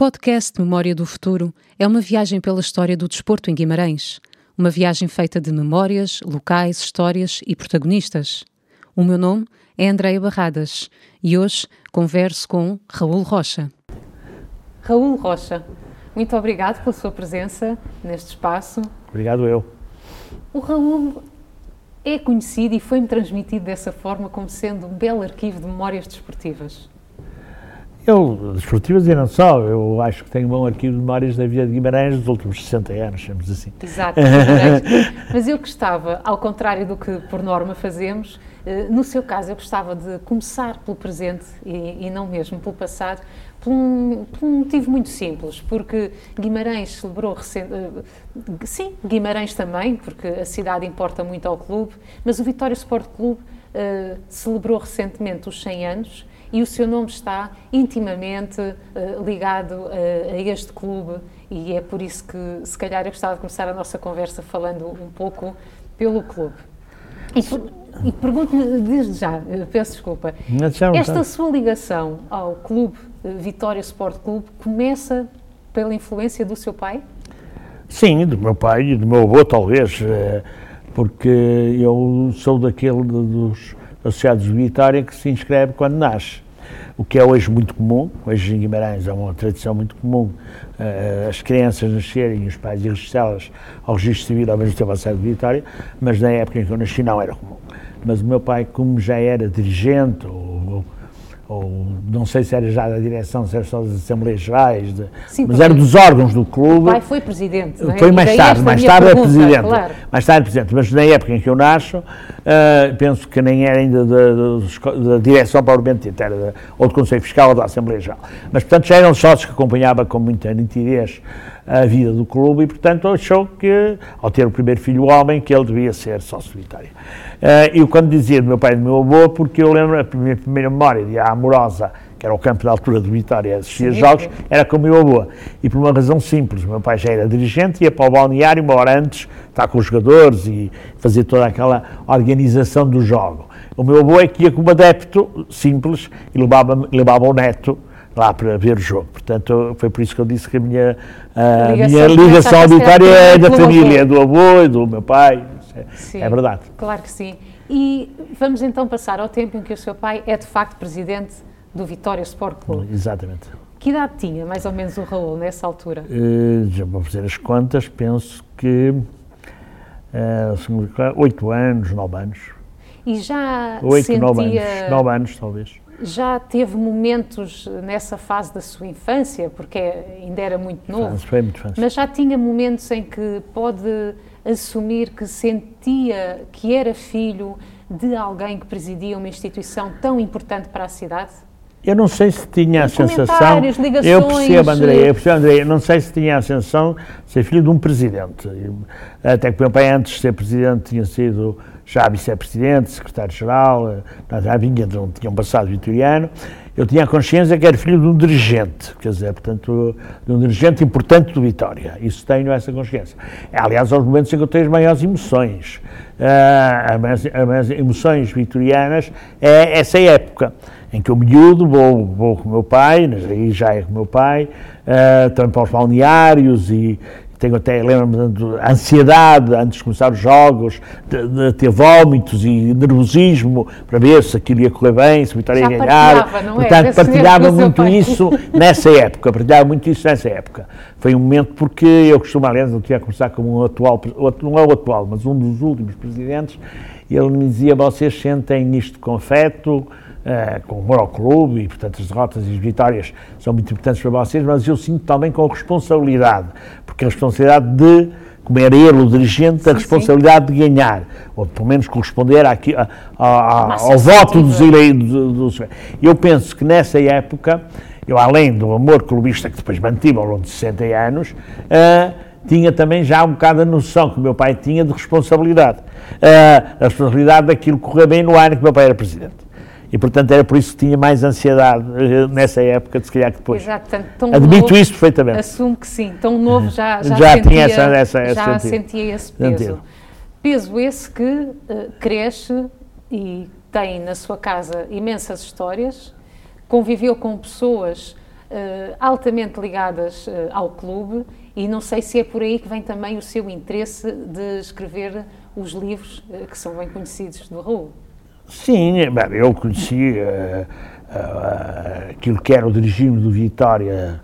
podcast Memória do Futuro é uma viagem pela história do desporto em Guimarães. Uma viagem feita de memórias, locais, histórias e protagonistas. O meu nome é Andreia Barradas e hoje converso com Raul Rocha. Raul Rocha, muito obrigado pela sua presença neste espaço. Obrigado eu. O Raul é conhecido e foi-me transmitido dessa forma como sendo um belo arquivo de memórias desportivas. Eu, desportivas e não só, eu acho que tenho um bom arquivo de memórias da vida de Guimarães dos últimos 60 anos, chamamos assim. Exato, mas eu gostava, ao contrário do que por norma fazemos, eh, no seu caso eu gostava de começar pelo presente e, e não mesmo pelo passado, por um, por um motivo muito simples, porque Guimarães celebrou recente, eh, sim, Guimarães também, porque a cidade importa muito ao clube, mas o Vitória Sport Clube eh, celebrou recentemente os 100 anos e o seu nome está intimamente eh, ligado a, a este clube e é por isso que se calhar eu gostava de começar a nossa conversa falando um pouco pelo clube. E, per- e pergunto-lhe desde já, eh, peço desculpa, não esta sua ligação ao clube Vitória Sport Clube começa pela influência do seu pai? Sim, do meu pai e do meu avô, talvez, porque eu sou daquele dos associados de Vitória que se inscreve quando nasce. O que é hoje muito comum, hoje em Guimarães é uma tradição muito comum, eh, as crianças nascerem e os pais registrá-las ao registro civil ao mesmo tempo associado de Vitória, mas na época em que eu nasci não era comum. Mas o meu pai, como já era dirigente, ou, ou não sei se era já da direção, se era só das Assembleias Gerais, de- Sim, mas era dos órgãos do O clube. pai foi presidente, não é? Foi mais tarde, mais tarde é pergunta, presidente. Claro. Mais tarde é presidente, mas na época em que eu nasço, ah, penso que nem era ainda da, da da direção propriamente dita, era ou do Conselho Fiscal ou da Assembleia Geral. Mas, portanto, já eram sócios que acompanhava com muita nitidez a vida do clube e, portanto, achou que, ao ter o primeiro filho homem, que ele devia ser sócio vitória. Ah, eu, quando dizia do meu pai e do meu avô, porque eu lembro a minha primeira memória de amorosa, que era o campo da altura de Vitória, assistia jogos, era com o meu avô. E por uma razão simples, o meu pai já era dirigente, ia para o balneário uma hora antes, estar com os jogadores e fazer toda aquela organização do jogo. O meu avô é que ia como adepto simples e levava, levava o neto lá para ver o jogo. Portanto, foi por isso que eu disse que a minha, a ligação minha ligação a à ser Vitória é da família, avô. do avô e do meu pai. É, Sim, é verdade. Claro que sim. E vamos então passar ao tempo em que o seu pai é de facto presidente do Vitória Sport Clube. Exatamente. Que idade tinha mais ou menos o Raul nessa altura? Eh, já vou fazer as contas, penso que eh, oito anos, nove anos. E já Oito, nove sentia, anos. Nove anos, talvez. já teve momentos nessa fase da sua infância, porque ainda era muito novo, Foi muito mas já tinha momentos em que pode assumir que sentia que era filho de alguém que presidia uma instituição tão importante para a cidade? Eu não sei se tinha a sensação. Ligações, Eu percebo, André, eu percebo, André, eu não sei se tinha a sensação de ser filho de um presidente. Eu- Até que o meu pai, antes de ser presidente, tinha sido já vice-presidente, secretário-geral, eh, já vinha um, um passado vitoriano. Eu tinha a consciência que era filho de um dirigente, quer dizer, portanto, de um dirigente importante do Vitória. Isso tenho essa consciência. Aliás, aos momentos em que eu tenho as maiores emoções. Ah, as maiores- emoções vitorianas é essa época em que eu miúdo vou, vou com o meu pai, aí já é com o meu pai, ah, também para os balneários e tenho até, lembro-me da ansiedade antes de começar os jogos, de, de ter vómitos e nervosismo para ver se aquilo ia correr bem, se Vitória ia ganhar. partilhava, não é? Portanto, partilhava muito isso nessa época, partilhava muito isso nessa época. Foi um momento porque eu costumo, aliás, eu tinha a conversar com um atual, não é o atual, mas um dos últimos presidentes, e ele me dizia, vocês sentem isto com afeto, eh, com amor ao clube, e portanto as derrotas e as vitórias são muito importantes para vocês, mas eu sinto também com responsabilidade, porque a responsabilidade de, como era ele o dirigente, a Sim, responsabilidade de ganhar, ou pelo menos corresponder a- a- a- Massa ao voto dos eleitos. dos- Eu penso que nessa época, eu além do amor clubista que depois mantive ao longo de 60 anos, ah, tinha também já um bocado a noção que o meu pai tinha de responsabilidade. Ah, a responsabilidade daquilo correr bem no ano que o meu pai era presidente. E, portanto, era por isso que tinha mais ansiedade eh, nessa época, de se calhar que depois. Exato, portanto, tão Admito novo, isso perfeitamente. Assumo que sim, tão novo já, já, Já sentia, tinha essa- essa- esse já sentido. sentia esse peso. Sentido. Peso esse que eh, cresce e tem na sua casa imensas histórias, conviveu com pessoas eh, altamente ligadas eh, ao clube e não sei se é por aí que vem também o seu interesse de escrever os livros que são bem conhecidos do Raul. Sim, bem, eu conheci eh, eh, aquilo que era o regime do Vitória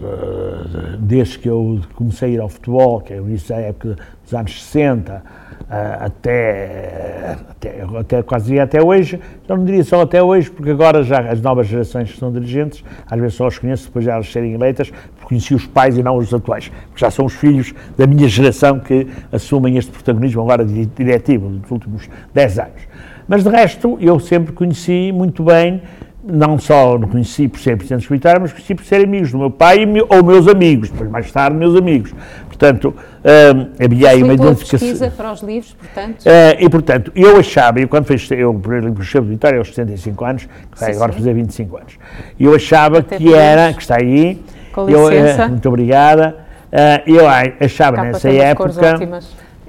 eh, desde que eu comecei a ir ao futebol, que é início da época dos anos 60, eh, até, até, até quase até hoje, não diria só até hoje, porque agora já as novas gerações que são dirigentes, às vezes só os conheço depois de elas serem eleitas, porque conheci os pais e não os atuais, porque já são os filhos da minha geração que assumem este protagonismo agora di- diretivo dos últimos 10 anos. Mas de resto, eu sempre conheci muito bem, não só não conheci por ser presidente secretário, mas conheci por ser amigos do meu pai e meu- ou meus amigos, depois mais tarde meus amigos. Portanto, hum, havia aí uma identificação. pesquisa para os livros, portanto. Eh, e, portanto, eu achava, eu quando fiz eu, o primeiro livro de Vitória, aos 75 anos, que vai agora sim. fazer 25 anos, eu achava Até que era, que está aí, Com eu, eh, licença. muito obrigada, eh, eu achava Capa nessa época,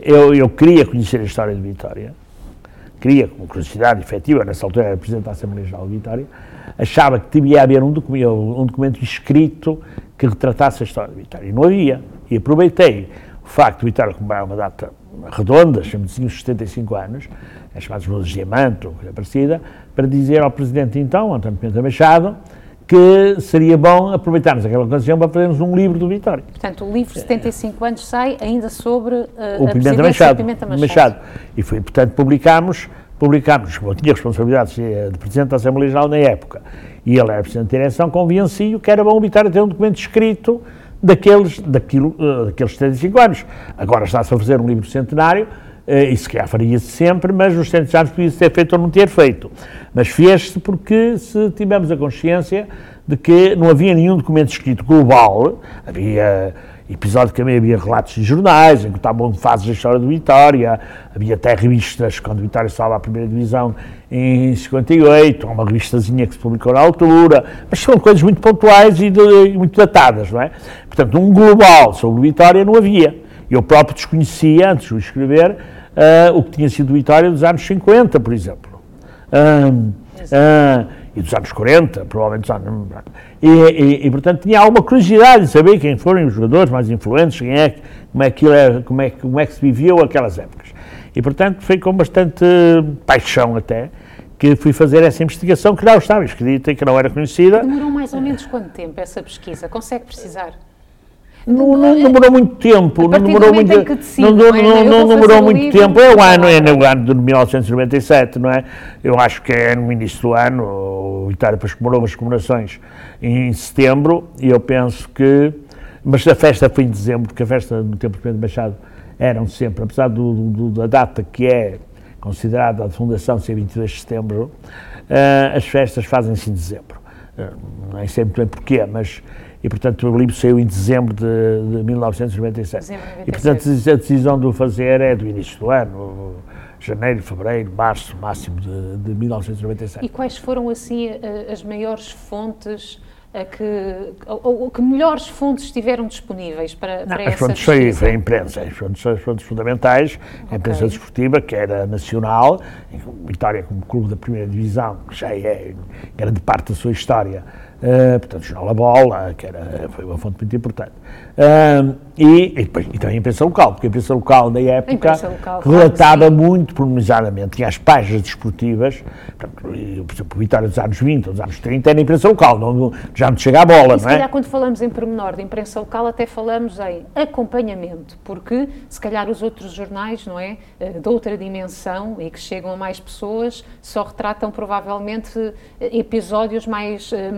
eu, eu queria conhecer a história de Vitória, queria, com curiosidade efetiva, nessa altura era Presidente da Assembleia Geral de Vitória, achava que devia haver um documento, um documento escrito que retratasse a história de Vitória. E não havia. E aproveitei o facto de Vitória comemorar uma data redonda, chama-se assim, os 75 anos, é chamado os Luzes de Diamante, ou coisa parecida, para dizer ao Presidente então, António Pimenta Machado, que seria bom aproveitarmos aquela ocasião para fazermos um livro do Vitória. Portanto, o livro 75 anos sai ainda sobre uh, o a Pimenta Machado, de Pimenta Machado. Machado. E foi, portanto, publicámos, publicámos, eu tinha responsabilidades de de Presidente da Assembleia Geral na época, e ele era Presidente da Direção, convenci-o que era bom o Vitória ter um documento escrito daqueles, daquilo, eh, daqueles 75 anos. Agora está-se a fazer um livro centenário, eh, e se calhar faria-se sempre, mas nos 100 anos podia-se ter feito ou não ter feito. Mas fez-se porque se tivemos a consciência de que não havia nenhum documento escrito global, havia episodicamente havia relatos de jornais em que estavam fases da história do Vitória, havia até revistas, quando o Vitória estava à primeira divisão em 58, há uma revistazinha que se publicou na altura, mas são coisas muito pontuais e, de- e muito datadas, não é? Portanto, um global sobre o Vitória não havia. Eu próprio desconhecia, antes de o escrever, ah, o que tinha sido o Vitória dos anos 50, por exemplo. Ah, e dos anos 40, provavelmente dos anos. E, e, e, portanto, tinha alguma curiosidade de saber quem foram os jogadores mais influentes, quem é, como, é que, como, é, como é que se viveu aquelas épocas. E, portanto, foi com bastante paixão até que fui fazer essa investigação que não estava escrita e que não era conhecida. Demorou mais ou menos quanto tempo essa pesquisa? Consegue precisar? Não, não demorou muito tempo, não do demorou muito, não, não é? não, não demorou muito tempo. É o ano, é no ano de 1997, não é? Eu acho que é no início do ano, o Itália depois comemorou as comemorações em setembro e eu penso que, mas a festa foi em dezembro, porque a festa no tempo do Pedro Machado eram sempre, apesar do, do- da data que é considerada a fundação ser 22 de setembro, eh, as festas fazem-se em dezembro. Eh, nem sei muito bem porquê, mas. E, portanto, o livro saiu em dezembro de, de 1997. Dezembro de E, portanto, a decisão de o fazer é do início do ano, janeiro, fevereiro, março, máximo de, de 1997. E quais foram, assim, as maiores fontes que, ou, ou que melhores fontes estiveram disponíveis para, Não, para as essa fontes foi, foi a imprensa, as fontes, as fontes fundamentais, a imprensa desportiva, que era nacional, Vitória como clube da primeira divisão, que já é grande parte da sua história, eh, portanto, o Jornal A Bola, que era, foi uma fonte muito importante. Ah, e, e, depois, e também a imprensa local, porque a imprensa local, na época, local, claro, relatava sim. muito pormenorizadamente, tinha as páginas desportivas, portanto, por exemplo, o Vitória dos anos 20, dos anos 30, era a imprensa local, não, já não chega à bola, E se não é? calhar quando falamos em pormenor de imprensa local até falamos em acompanhamento, porque se calhar os outros jornais, não é, eh, de outra dimensão e que chegam a mais pessoas, só retratam provavelmente eh, episódios mais eh,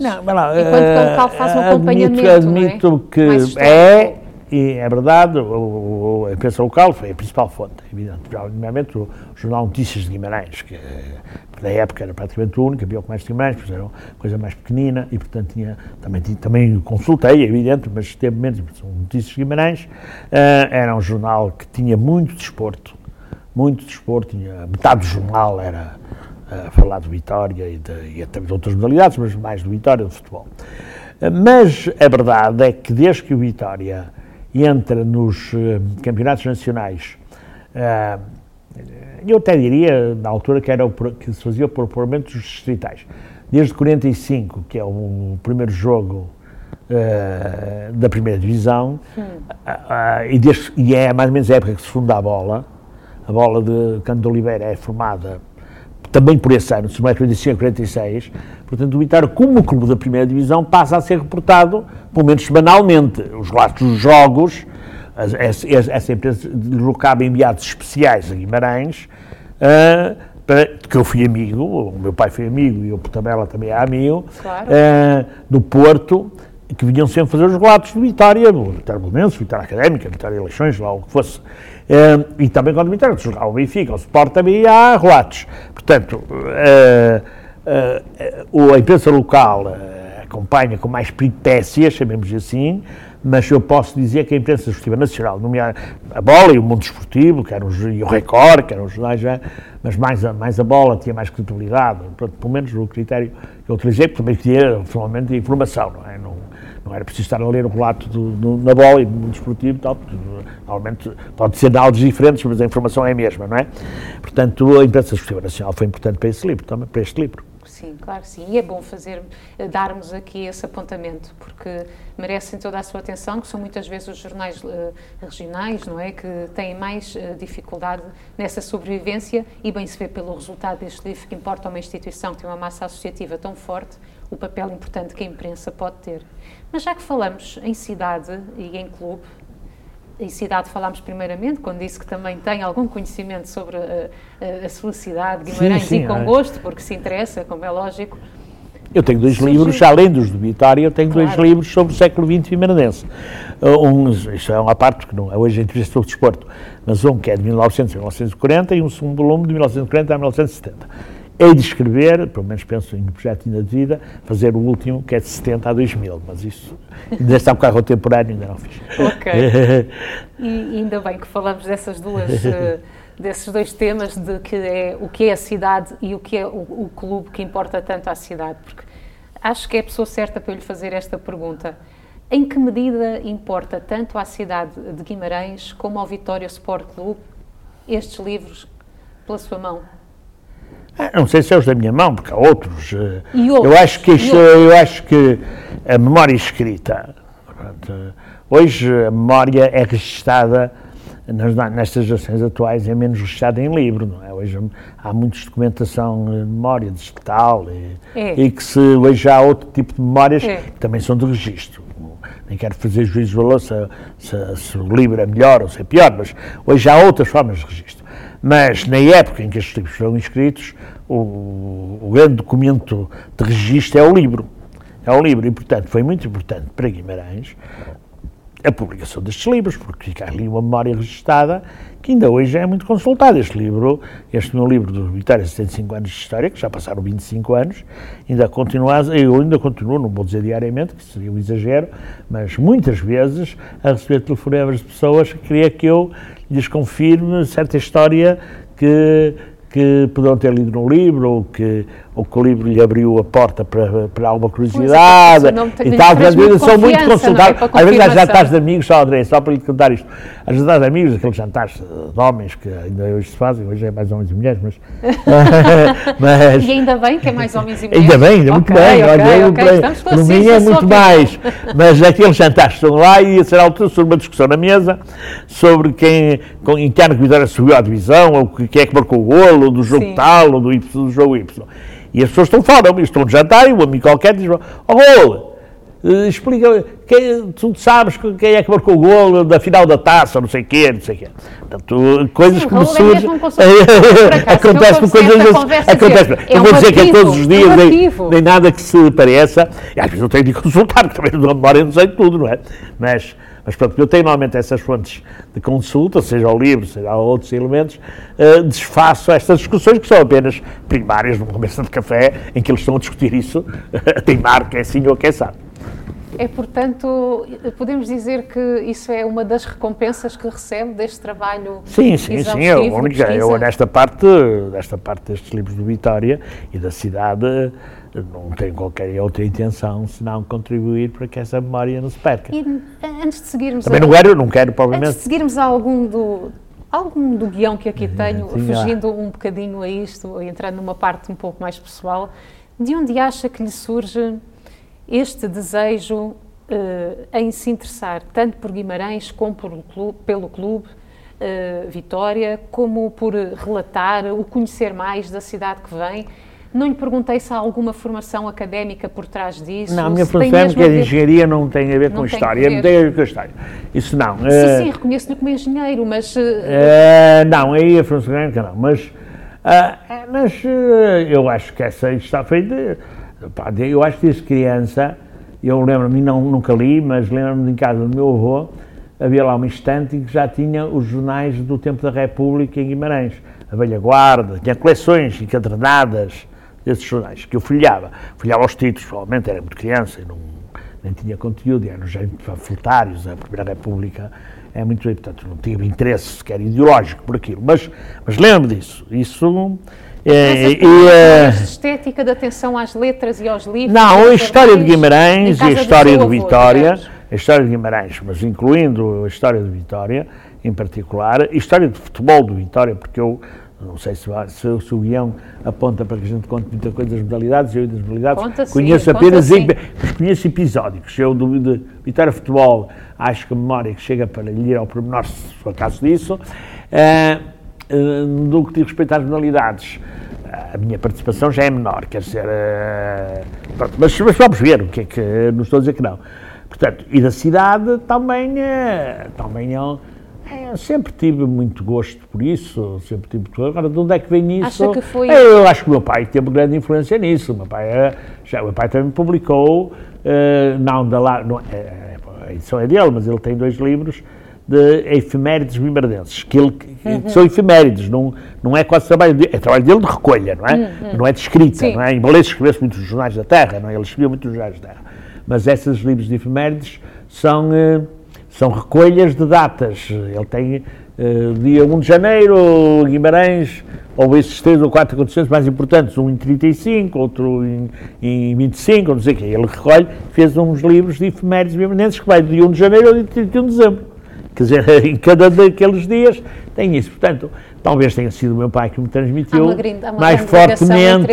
Não, mas lá, enquanto o local faz um eh, acompanhamento, admito, admito é? que é e é verdade, o, a imprensa local foi a principal fonte, é evidente. Obviamente o Jornal Notícias de Guimarães, que na época era praticamente o único, havia o Comércio de Guimarães, pois era uma coisa mais pequenina e, portanto, tinha, também, também consultei, é evidente, mas teve menos, Notícias de Guimarães, eh, era um jornal que tinha muito desporto, muito desporto, tinha, metade do jornal era a falar do Vitória e, de, e até de outras modalidades, mas mais do Vitória do futebol. Mas a verdade é que desde que o Vitória entra nos eh, campeonatos nacionais, eh, eu até diria, na altura, que, era o, que se fazia por apuramento dos distritais. Desde 45, que é o primeiro jogo eh, da primeira divisão, e, desde- e é mais ou menos a época que se funda a bola, a bola de de Oliveira é formada também por esse ano, é 45 a 46, portanto o Vitória, como clube da primeira divisão, passa a ser reportado, pelo menos semanalmente, os relatos dos jogos, essa, empresa deslocava enviados especiais a Guimarães, ah, para, que eu fui amigo, o meu pai foi amigo e o Portabella também é amigo, Claro. ah, do Porto, que vinham sempre fazer os relatos de Vitória, do Vitória Belenenses, Vitória Académica, Vitória Eleições, lá o que fosse. Eh, e também quando o Vitória jogava o Benfica, o Sport também há relatos. Portanto, eh, o- a imprensa local eh, acompanha com mais peripécias, chamemos assim, mas eu posso dizer que a imprensa esportiva nacional, nomeada a bola e o mundo esportivo, que eram e o Record, que eram os jornais já, mas mais a, mais a bola tinha mais credibilidade, pelo menos o critério que eu utilizei, porque também tinha, finalmente, informação, não é? Não, era preciso estar a ler o relato do, do- na bola e mundo esportivo e tal, normalmente pode ser de áudios diferentes, mas a informação é a mesma, não é? Portanto, a imprensa esportiva nacional foi importante para esse livro, também para este livro. Sim, claro que sim. E é bom fazer, eh, darmos aqui esse apontamento, porque merecem toda a sua atenção, que são muitas vezes os jornais eh, regionais, não é? Que têm mais eh, dificuldade nessa sobrevivência e bem se vê pelo resultado deste livro que importa a uma instituição que tem uma massa associativa tão forte, o papel importante que a imprensa pode ter. Mas já que falamos em cidade e em clube, em cidade falámos primeiramente, quando disse que também tem algum conhecimento sobre a, a, a sua cidade, Guimarães, sim, e com é. gosto, porque se interessa, como é lógico. Eu tenho dois Surgiu- livros, além dos de Vitória, eu tenho dois Claro. livros sobre o século XX vimaranense. Uh, Um, isto é uma parte que não é hoje a entrevista sobre desporto, mas um que é de 1900 a 1940 e um segundo volume de 1940 a 1970. Hei de escrever, pelo menos penso em um projeto ainda de vida, fazer o último, que é de 70 a 2000, mas isso ainda está um carro temporário, ainda não fiz. Ok. E ainda bem que falamos dessas duas, eh, desses dois temas, de que é o que é a cidade e o que é o, o clube que importa tanto à cidade, porque acho que é a pessoa certa para lhe fazer esta pergunta. Em que medida importa tanto à cidade de Guimarães como ao Vitória Sport Clube estes livros pela sua mão? Ah, Não sei se é os da minha mão, porque há outros. eh, E outros, Eu acho que, isto- eu acho que a memória escrita, portanto, eh, hoje a memória é registada, nas, nestas gerações atuais, é menos registada em livro, não é? Hoje há muita documentação eh, de memória digital e, É. e que se, hoje há outro tipo de memórias É. que também são de registro. Nem quero fazer juízo de valor se, se- se o livro é melhor ou se é pior, mas hoje há outras formas de registro. Mas na época em que estes livros foram escritos, o, o grande documento de registro é o livro. É o livro, e portanto foi muito importante para Guimarães a publicação destes livros, porque fica ali uma memória registada que ainda hoje é muito consultada. Este livro, este meu livro do Vitória 75 anos de História, que já passaram 25 anos, ainda continua, eu ainda continuo, não vou dizer diariamente, que seria um exagero, mas muitas vezes a receber telefonemas de pessoas que queria que eu lhes confirme certa história que que poderão ter lido no livro, ou que o livro lhe abriu a porta para, para alguma curiosidade é, não tem- e tal. Portanto, muito são muito é? consultados. Para Às vezes há confirmação. jantares de amigos, só André, só para lhe contar isto. Há jantares de amigos, aqueles jantares de homens que ainda hoje se fazem, hoje é mais homens e mulheres, mas. mas E ainda bem que é mais homens e mulheres. Ainda bem, ainda muito bem. ok, olha, eu, ok, para- estamos para mim é muito mais. Mas aqueles jantares estão lá e a certa altura sobre uma discussão na mesa sobre quem, com, em que ano que Vitória subiu à divisão, ou que- quem é que marcou o golo, do jogo Sim. tal, ou do, y, do jogo Y. E as pessoas estão fora, estão no jantar e um amigo qualquer diz: Oh, eh, Explica, quem, tu sabes quem é que marcou o golo da final da taça, não sei o quê, não sei o quê. Portanto, coisas Sim, o que me Raul é surgem. Acontece comecei coisas. assim, a Acontece. dizer, Não é vou dizer que é todos os é dias, nem, arquivo. nem nada que se pareça. E às vezes eu tenho de consultar, porque também não memória não sei de tudo, não é? Mas, Mas pronto, eu tenho normalmente essas fontes de consulta, seja ao livro, seja a outros elementos, eh, desfaço estas discussões que são apenas primárias numa conversa de café em que eles estão a discutir isso, a teimar que é sim ou que é sabe. É, portanto, podemos dizer que isso é uma das recompensas que recebe deste trabalho Sim, sim, sim. Eu, exaustivo de única, eu pesquisa? nesta parte, desta parte destes livros do Vitória e da cidade, não tenho qualquer outra intenção senão contribuir para que essa memória não se perca. E antes de seguirmos Também a- não quero, não quero Antes de provavelmente. seguirmos a algum do, algum do guião que aqui tenho, sim, fugindo um bocadinho a isto, entrando numa parte um pouco mais pessoal, de onde acha que lhe surge este desejo eh, em se interessar tanto por Guimarães como por, clube- pelo clube eh, Vitória, como por relatar, o conhecer mais da cidade que vem? Não lhe perguntei se há alguma formação académica por trás disso. Não, a minha formação é mesmo que a a de ver- engenharia não tem a ver com história, não tem a ver com história. Isso não. Sim, eh, sim, reconheço-lhe como engenheiro, mas Eh, não, aí a formação académica não, mas, eh, mas eu acho que essa está feita, eu acho que desde criança, eu lembro-me, nunca li, mas lembro-me de em casa do meu avô, havia lá uma estante em que já tinha os jornais do tempo da República em Guimarães, a Velha Guarda, tinha coleções encadernadas desses jornais, que eu folheava, folheava os títulos, provavelmente era muito criança, e não, nem tinha conteúdo, eram já panfletários, a Primeira República é muito, portanto, não tive interesse sequer ideológico por aquilo, mas, mas lembro disso, isso, é, e, de estética de atenção às letras e aos livros. não, a história de Guimarães e a história avô, Vitória, a história de Guimarães, mas incluindo a história do Vitória, em particular, a história do futebol do Vitória, porque eu não sei se, se, se o guião aponta para que a gente conte muita coisa das modalidades, eu e das modalidades Conta sim, conheço conta apenas sim. em- mas conheço episódicos. Eu do de Vitória Futebol acho que a memória que chega para lhe ir ao pormenor, se for acaso disso, eh, do que diz respeito às modalidades, a minha participação já é menor, quer dizer, pronto, mas, mas vamos ver o que é que, não estou a dizer que não. Portanto, e da cidade também, eh, também eu, eh, sempre tive muito gosto por isso, sempre tive Agora, de onde é que vem isso? Acha que foi- Eu acho que o meu pai teve grande influência nisso. O meu pai, era- já, o meu pai também publicou, eh, não da lá, não, é, a edição é dele, mas ele tem dois livros de efemérides bimardenses, que, ele, que Uhum. são efemérides, não, não é quase trabalho dele, é trabalho dele de recolha, não é? Não é de escrita, Uhum. Sim. não é? Embora ele escrevesse muitos jornais da Terra, não é? Ele escrevia muitos jornais da Terra. Mas esses livros de efemérides são, eh, são recolhas de datas. Ele tem eh, dia 1 de janeiro, Guimarães, ou esses três ou quatro acontecimentos mais importantes, um em 35, outro em, em 25, ou não sei o quê. Ele recolhe, fez uns livros de efemérides bimardenses que vai dia 1 de janeiro ao dia 31 de dezembro. Quer dizer, em cada daqueles dias tem isso. Portanto, talvez tenha sido o meu pai que me transmitiu Há uma há uma mais fortemente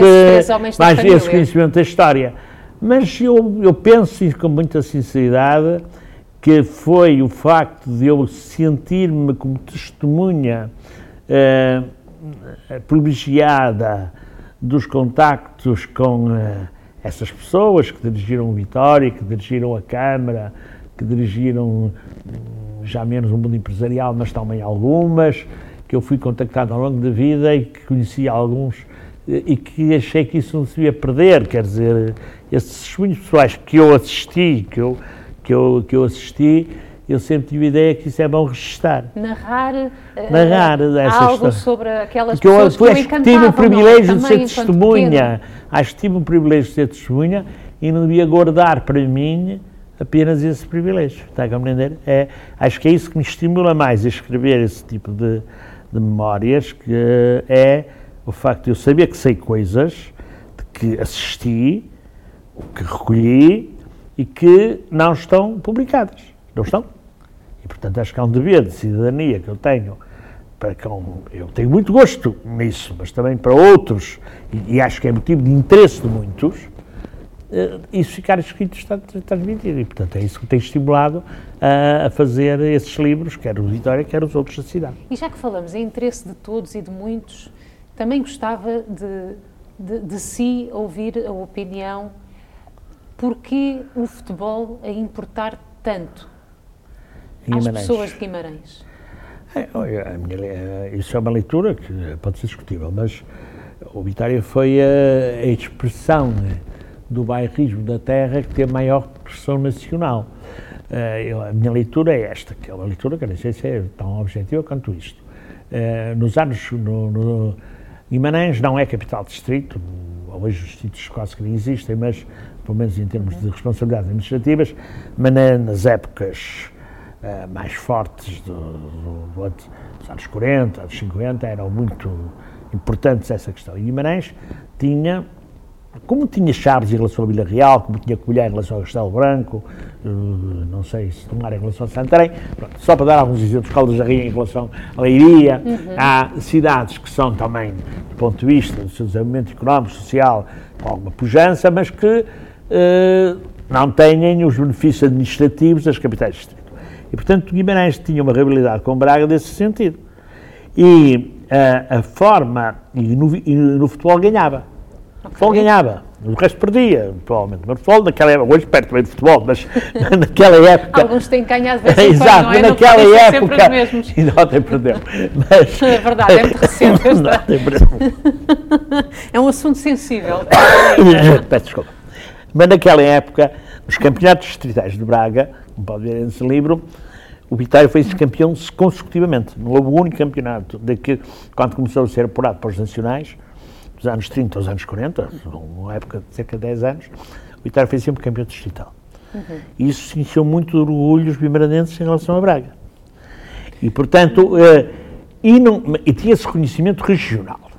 mais esse conhecimento da história. Mas eu, eu penso com muita sinceridade que foi o facto de eu sentir-me como testemunha eh, privilegiada dos contactos com eh, essas pessoas que dirigiram o Vitória, que dirigiram a Câmara, que dirigiram hum, já menos o mundo empresarial, mas também algumas, que eu fui contactado ao longo da vida e que conheci alguns eh, e que achei que isso não se devia perder, quer dizer, esses testemunhos pessoais que eu assisti, que eu, que eu, que eu assisti, eu sempre tive a ideia que isso é bom registar. Narrar, eh, Narrar essa algo história. sobre aquelas Porque eu, pessoas que o acho que tive o privilégio é? de ser testemunha. Acho que tive o privilégio de ser testemunha e não devia guardar para mim apenas esse privilégio. Está a compreender? É, acho que é isso que me estimula mais a escrever esse tipo de, de memórias, que é o facto de eu saber que sei coisas, de que assisti, o que recolhi e que não estão publicadas. Não estão. E, portanto, acho que há um dever de cidadania que eu tenho para com. Eu tenho muito gosto nisso, mas também para outros, e, e acho que é motivo de interesse de muitos, eh, isso ficar escrito está transmitido. E, portanto, é isso que tem estimulado a, a fazer esses livros, quer o Vitória, quer os outros da cidade. E já que falamos em interesse de todos e de muitos, também gostava de, de, de si ouvir a opinião porquê o futebol a importar tanto Em às Guimarães. pessoas de Guimarães. É, minha eh, isso é uma leitura que pode ser discutível, mas o Vitória foi a, a expressão eh, do bairrismo da terra que tem a maior expressão nacional. Eh, eu- a minha leitura é esta, que é uma leitura que nem sei se é tão objetiva quanto isto. Eh, nos anos, no, no, Guimarães não é capital distrito, hoje os distritos quase que nem existem, mas pelo menos em termos de responsabilidades administrativas, mas na- nas épocas eh, mais fortes do, do- do dos anos 40, anos 50, eram muito importantes essa questão. E Guimarães tinha como tinha Chaves em relação à Vila Real, como tinha Covilhã em relação ao Castelo Branco, eh, não sei se Tomar em relação a Santarém, pronto, só para dar alguns exemplos, Caldas da Rainha em relação à Leiria, há cidades que são também, do ponto de vista do seu desenvolvimento económico, social, com alguma pujança, mas que não têm os benefícios administrativos das capitais de distrito. E, portanto, Guimarães tinha uma rivalidade com Braga nesse sentido. E eh, a forma, e no, e no futebol ganhava. O futebol ganhava, o resto perdia, provavelmente. Mas o futebol naquela época, hoje perto bem de futebol, mas naquela época. Alguns têm ganhado vez em Exato, não é? Não naquela podem ser sempre época. os mesmos. E ontem perdeu. Mas, É verdade, é muito recente esta. Ontem perdeu. É um assunto sensível. Peço desculpa. Mas naquela época, nos campeonatos distritais de Braga, como pode ver nesse livro, o Vitória foi campeão consecutivamente. Não houve um único campeonato de que, quando começou a ser apurado para os nacionais, dos anos 30 aos anos 40, uma época de cerca de 10 anos, o Vitória foi sempre campeão distrital. E isso encheu muito orgulho os bimaranenses em relação a Braga. E, portanto, eh, e, não, e tinha esse reconhecimento regional.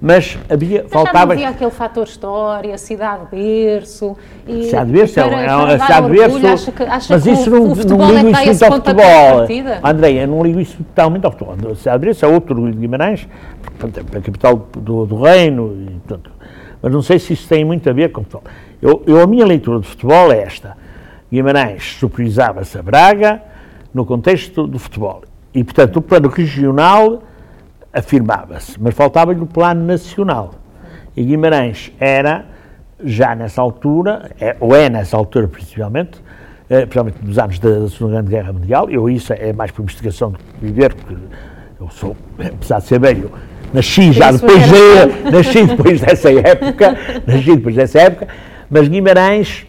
Mas havia, Mas faltava... havia aquele fator história, cidade berço. E Cidade de Berço, é, para- é, uma dar cidade Berço, acha que- acha mas isso não, não é ligo que isso dá muito ao futebol. partida? André, eu não ligo isso totalmente ao futebol. Cidade de Berço é outro orgulho de Guimarães, é a capital do, do reino, e, portanto, mas não sei se isso tem muito a ver com o futebol. Eu, eu- a minha leitura de futebol é esta. Guimarães superiorizava-se a Braga no contexto do futebol. E, portanto, o plano regional afirmava-se, mas faltava-lhe o plano nacional. E Guimarães era, já nessa altura, é- ou é nessa altura principalmente, eh, principalmente nos anos da, da Segunda Grande Guerra Mundial, eu isso é mais por investigação do que viver, porque eu sou, apesar de ser velho, nasci já Isso depois, de, nasci depois dessa época, nasci depois dessa época, mas Guimarães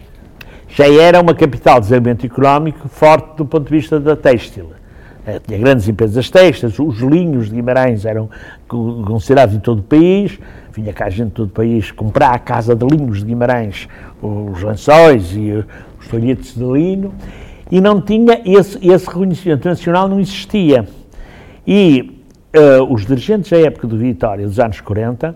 já era uma capital de desenvolvimento económico forte do ponto de vista da têxtil. Eh, Tinha grandes empresas têxteis, os linhos de Guimarães eram co- considerados em todo o país, vinha cá gente de todo o país comprar a casa de linhos de Guimarães, os lençóis e eh, os folhetos de linho, e não tinha esse, esse reconhecimento nacional, não existia. E eh, os dirigentes da época do Vitória, dos anos 40, que, eh,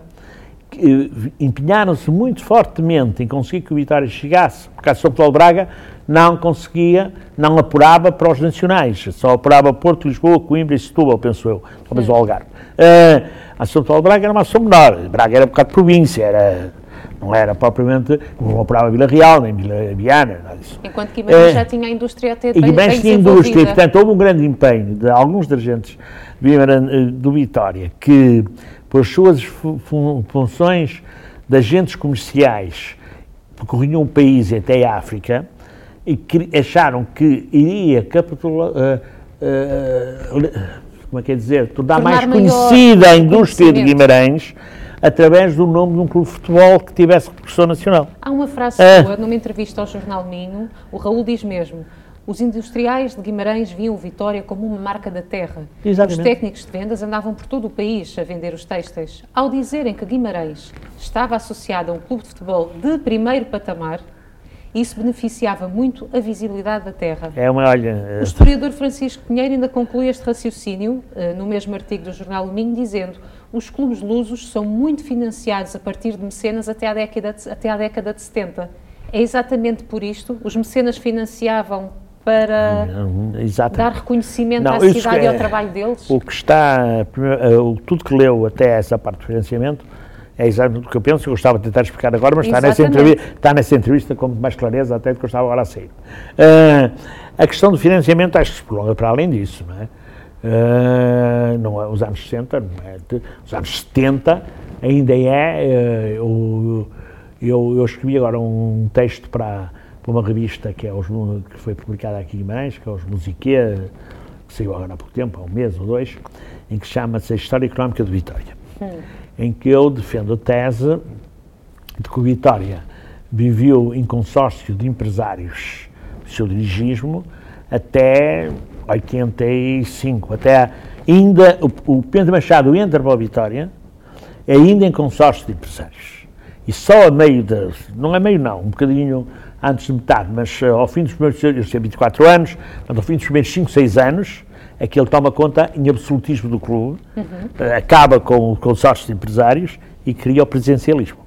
empenharam-se muito fortemente em conseguir que o Vitória chegasse, porque a São Paulo Braga não conseguia, não apurava para os nacionais, só apurava Porto, Lisboa, Coimbra e Setúbal, penso eu, talvez o Algarve. Eh, a São Paulo Braga era uma ação menor, Braga era um bocado de província, era, não era propriamente, não apurava Vila Real, nem Vila Viana, nada disso. Enquanto Guimarães Eh, já tinha a indústria até bem, Guimarães bem tinha indústria, e, portanto, houve um grande empenho de alguns dirigentes eh, do Vitória que, por suas fu- fun- funções de agentes comerciais, percorriam o país até a África, e que acharam que iria capitular, eh, le- como é que é dizer, tornar Tornar mais conhecida a indústria de. Guimarães através do nome de um clube de futebol que tivesse repercussão nacional. Há uma frase Ah. sua, numa entrevista ao Jornal Minho, o Raul diz mesmo, os industriais de Guimarães viam Vitória como uma marca da terra. Exatamente. Os técnicos de vendas andavam por todo o país a vender os têxteis. Ao dizerem que Guimarães estava associado a um clube de futebol de primeiro patamar, isso beneficiava muito a visibilidade da terra. É uma, olha, O historiador Francisco Pinheiro ainda conclui este raciocínio eh, no mesmo artigo do Jornal do Minho, dizendo os clubes lusos são muito financiados a partir de mecenas até à década de, até à década de 70. É exatamente por isto, os mecenas financiavam para exatamente. dar reconhecimento Não, à cidade que e ao é- trabalho deles. O que está, eh, tudo que leu até essa parte do financiamento é exatamente o que eu penso, eu gostava de tentar explicar agora, mas está nessa, entrevista, está nessa entrevista com mais clareza até do que eu estava agora a sair. Eh, a questão do financiamento acho que se prolonga para além disso, não é? Eh, não é os anos 60, não é? Os anos 70 ainda é, eh, eu, eu, eu escrevi agora um texto para, para uma revista que, é os, que foi publicada aqui em Guimarães, que é os Musiquê, que saiu agora há pouco tempo, há um mês ou dois, em que chama-se A História Económica de Vitória, em que eu defendo a tese de que Vitória viveu em consórcio de empresários seu dirigismo até 85, até ainda o, o Pedro Machado entra para a Vitória, ainda em consórcio de empresários. E só a meio da. Não é meio, não, um bocadinho antes de metade, mas uh, ao fim dos primeiros. Eu tinha 24 anos, portanto, ao fim dos primeiros 5, 6 anos, é que ele toma conta em absolutismo do clube, uh, acaba com o consórcio de empresários e cria o presidencialismo.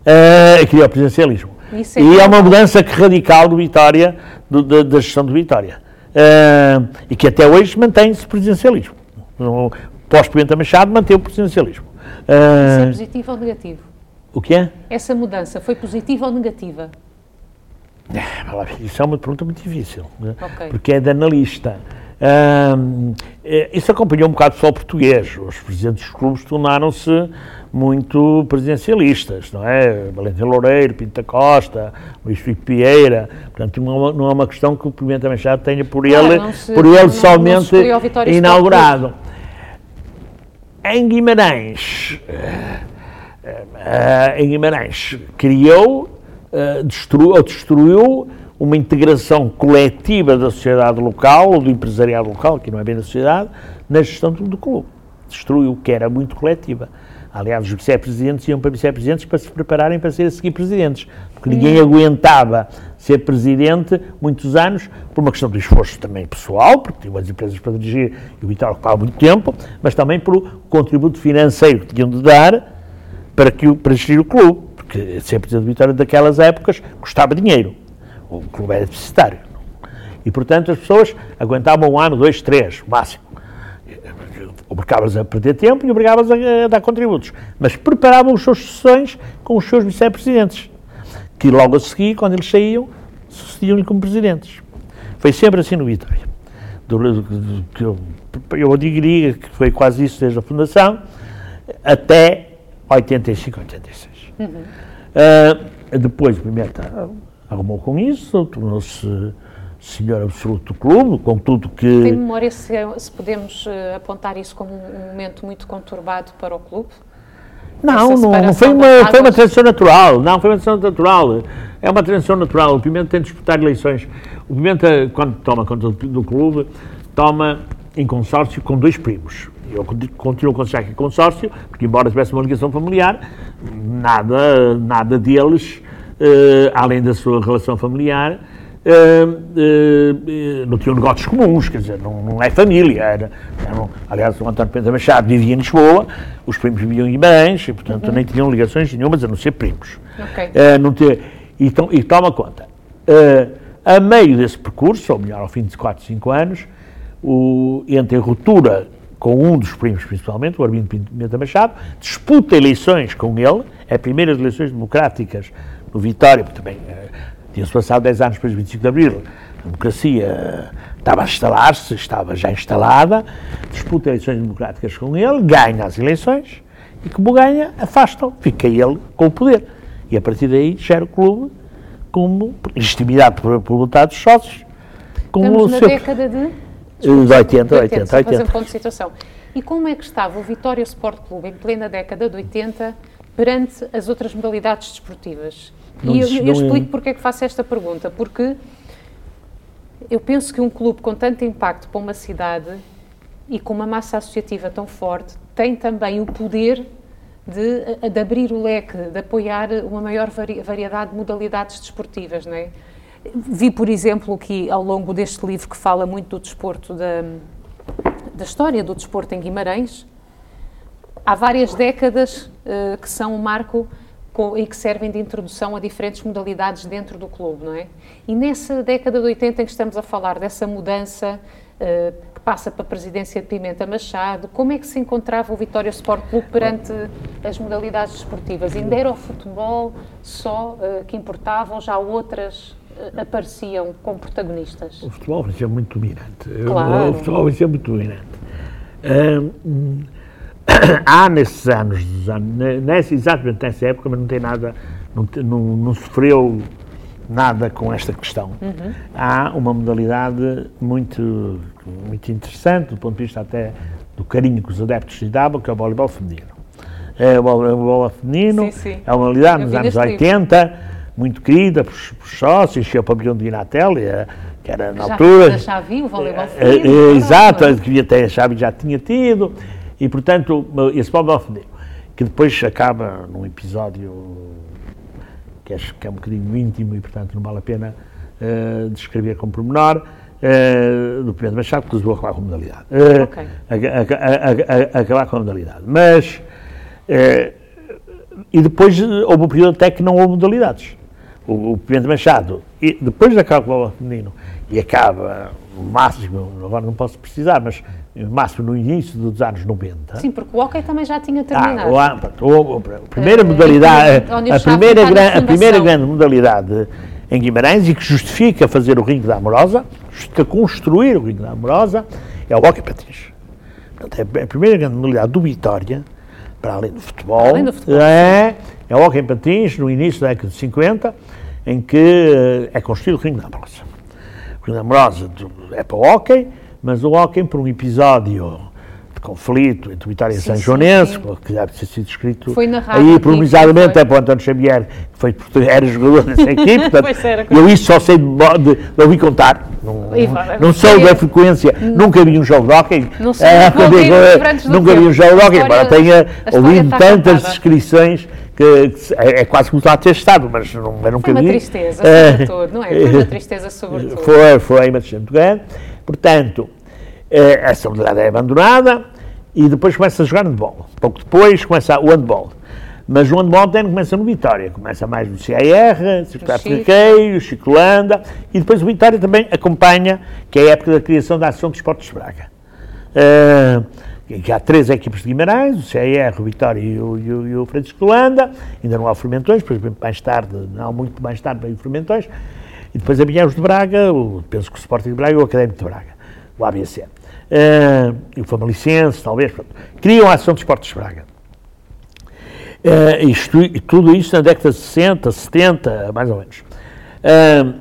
Uh, cria o presidencialismo. Isso é e é uma mudança que radical do Vitória, do- da, da gestão do Vitória. Uh, e que até hoje mantém-se o presidencialismo. Pós-Pimenta Machado mantém o presidencialismo. Isso é Uh, positivo ou negativo? o que é? Essa mudança foi positiva ou negativa? Ver, Isso é uma pergunta muito difícil, né? Ok. porque é de analista. Ahm, eh, isso acompanhou um bocado só o português. Os presidentes dos clubes tornaram-se muito presidencialistas, não é? Valentim Loureiro, Pinto da Costa, Luís Filipe Vieira. Portanto, não é uma, não é uma questão que o Pimenta Machado tenha por ele, não se- por ele somente inaugurado. Em Guimarães, eh, em Guimarães criou, eh, destruiu, ou destruiu uma integração coletiva da sociedade local, ou do empresariado local, que não é bem da sociedade, na gestão do, clube. Destruiu, que era muito coletiva. Aliás, os vice-presidentes iam para vice-presidentes para se prepararem para ser a seguir presidentes, porque ninguém aguentava ser presidente muitos anos, por uma questão de esforço também pessoal, porque tinha umas empresas para dirigir e o Vitória ocupava muito tempo, mas também pelo contributo financeiro que tinham de dar para, que, para gerir o clube, porque ser presidente do Vitória daquelas épocas custava dinheiro. O clube era deficitário. E, portanto, as pessoas aguentavam um ano, dois, três, máximo. Obrigavas a perder tempo e obrigavas a, a dar contributos. Mas preparavam as suas sessões com os seus vice-presidentes, que logo a seguir, quando eles saíam, sucediam-lhe como presidentes. Foi sempre assim no Vitória. Eu diria que foi quase isso desde a fundação até 85, 86. Ah, depois o Pimenta arrumou com isso, tornou-se senhor absoluto do clube, com tudo Tem que... memória se, se podemos eh, apontar isso como um momento muito conturbado para o clube? Não, não, não foi uma, foi uma transição natural. Não, foi uma transição natural. É uma transição natural. O Pimenta tem de disputar eleições. O Pimenta, quando toma conta do, do clube, toma em consórcio com dois primos. Eu conti- continuo a considerar que é consórcio, porque embora tivesse uma ligação familiar, nada, nada deles, eh, além da sua relação familiar, eh, eh, não tinham negócios comuns, quer dizer, não, não é família. Era, eram- aliás, o António Pimenta Machado vivia em Lisboa, os primos viviam em Guimarães, e, portanto, nem tinham ligações nenhumas, a não ser primos. Ok. Eh, não ter, e, to- e toma conta, a meio desse percurso, ou melhor, ao fim de 4, 5 anos, o, entre a ruptura com um dos primos, principalmente, o Armindo Pimenta Machado, disputa eleições com ele, é primeiras eleições democráticas no Vitória, porque também eh, tinha-se passado 10 anos depois do 25 de Abril, a democracia eh, estava a instalar-se, estava já instalada, disputa eleições democráticas com ele, ganha as eleições, e como ganha, afasta-o, fica ele com o poder. E a partir daí gera o clube como legitimidade por, por vontade dos sócios, como Estamos na seu... década de de 80, 80, 80, só fazer um 80. ponto de situação. E como é que estava o Vitória Sport Clube em plena década de 80 perante as outras modalidades desportivas? Não e eu, eu não é- explico porque é que faço esta pergunta. Porque eu penso que um clube com tanto impacto para uma cidade e com uma massa associativa tão forte tem também o poder de, de abrir o leque, de apoiar uma maior vari- variedade de modalidades desportivas, não é? Vi, por exemplo, que ao longo deste livro que fala muito do desporto, da, da história do desporto em Guimarães, há várias décadas eh, que são um marco co- e que servem de introdução a diferentes modalidades dentro do clube, não é? E nessa década de 80 em que estamos a falar dessa mudança eh, que passa para a presidência de Pimenta Machado, como é que se encontrava o Vitória Sport Clube perante as modalidades desportivas? Ainda era o futebol só eh, que importava ou já outras apareciam como protagonistas? O futebol vai ser muito dominante. Claro. O futebol vai ser muito dominante. Hum, há nesses anos, nessa, exatamente nessa época, mas não tem nada, não, não, não sofreu nada com esta questão. Há uma modalidade muito, muito interessante, do ponto de vista até do carinho que os adeptos lhe davam, que é o voleibol feminino. É o voleibol feminino, Sim, sim. é uma modalidade nos anos neste livro. 80, muito querida por, por sócios, tinha o pavilhão de Inatel, que era na Já, altura. já vi o voleibol Eh, feminino. eh, é exato, que até a chave já tinha tido, e portanto, esse voleibol feminino, que depois acaba num episódio que acho que é um bocadinho íntimo e, portanto, não vale a pena eh, descrever com pormenor, eh, do Pedro Machado, que vou acabar com a modalidade. Eh, Ok. a- a- a- acabar com a modalidade. Mas, eh, e depois houve um período até que não houve modalidades. O, o Pedro Machado, e depois com o feminino, e acaba no máximo, agora não posso precisar, mas no máximo no início dos anos 90. Sim, porque o hockey também já tinha Ah, terminado. a- pronto, o- o- a primeira Eh, modalidade, onde a, eu estava primeira, a gran- a primeira grande modalidade em Guimarães e que justifica fazer o ringue da Amorosa, justifica construir o ringue da Amorosa, é o hockey patins. Portanto, é a primeira grande modalidade do Vitória, para além do futebol, além do futebol, é, é o hockey em patins no início da década de 50, em que eh, é construído o ringue da Amorosa. O ringue da Amorosa do- é para o hockey, mas o hockey por um episódio conflito entre o Vitória e Sim, sim. que deve ter sido escrito aí, aqui, promisoriamente, foi. é para o António Xavier, que foi, era jogador dessa equipe, portanto, era. eu isso só sei de, de, de ouvir contar, não, vai- não sou da frequência, nunca vi um jogo de hockey, Não sei, Ah, nunca vi um jogo de hockey, embora tenha história ouvido tantas descrições que, é, é quase como está a ter estado, mas não, eu nunca Foi uma vi. tristeza, sobretudo, não é? Foi uma tristeza, sobretudo. foi, foi bastante grande. Portanto, essa modalidade é abandonada e depois começa a jogar handball. Pouco depois começa o handball. Mas o handball tem, começa no Vitória, começa mais no CIR, Circuito Chico. Riqueiro, Chicolanda, e depois o Vitória também acompanha, que é a época da criação da Ação de Esportes de Braga. Que há três equipes de Guimarães, o CIR, o Vitória e o, e o, e o Francisco Holanda, ainda não há Fermentões, exemplo, mais tarde, não muito mais tarde veio o Fermentões, e depois havia os de Braga, o, penso que o Sporting de Braga e o Académico de Braga, o ABC. Eh, e o Famalicense, talvez, pronto. criam a Ação de Esportes de Braga. Eh, isto, tudo isso na década de 60, 70, mais ou menos. Ah,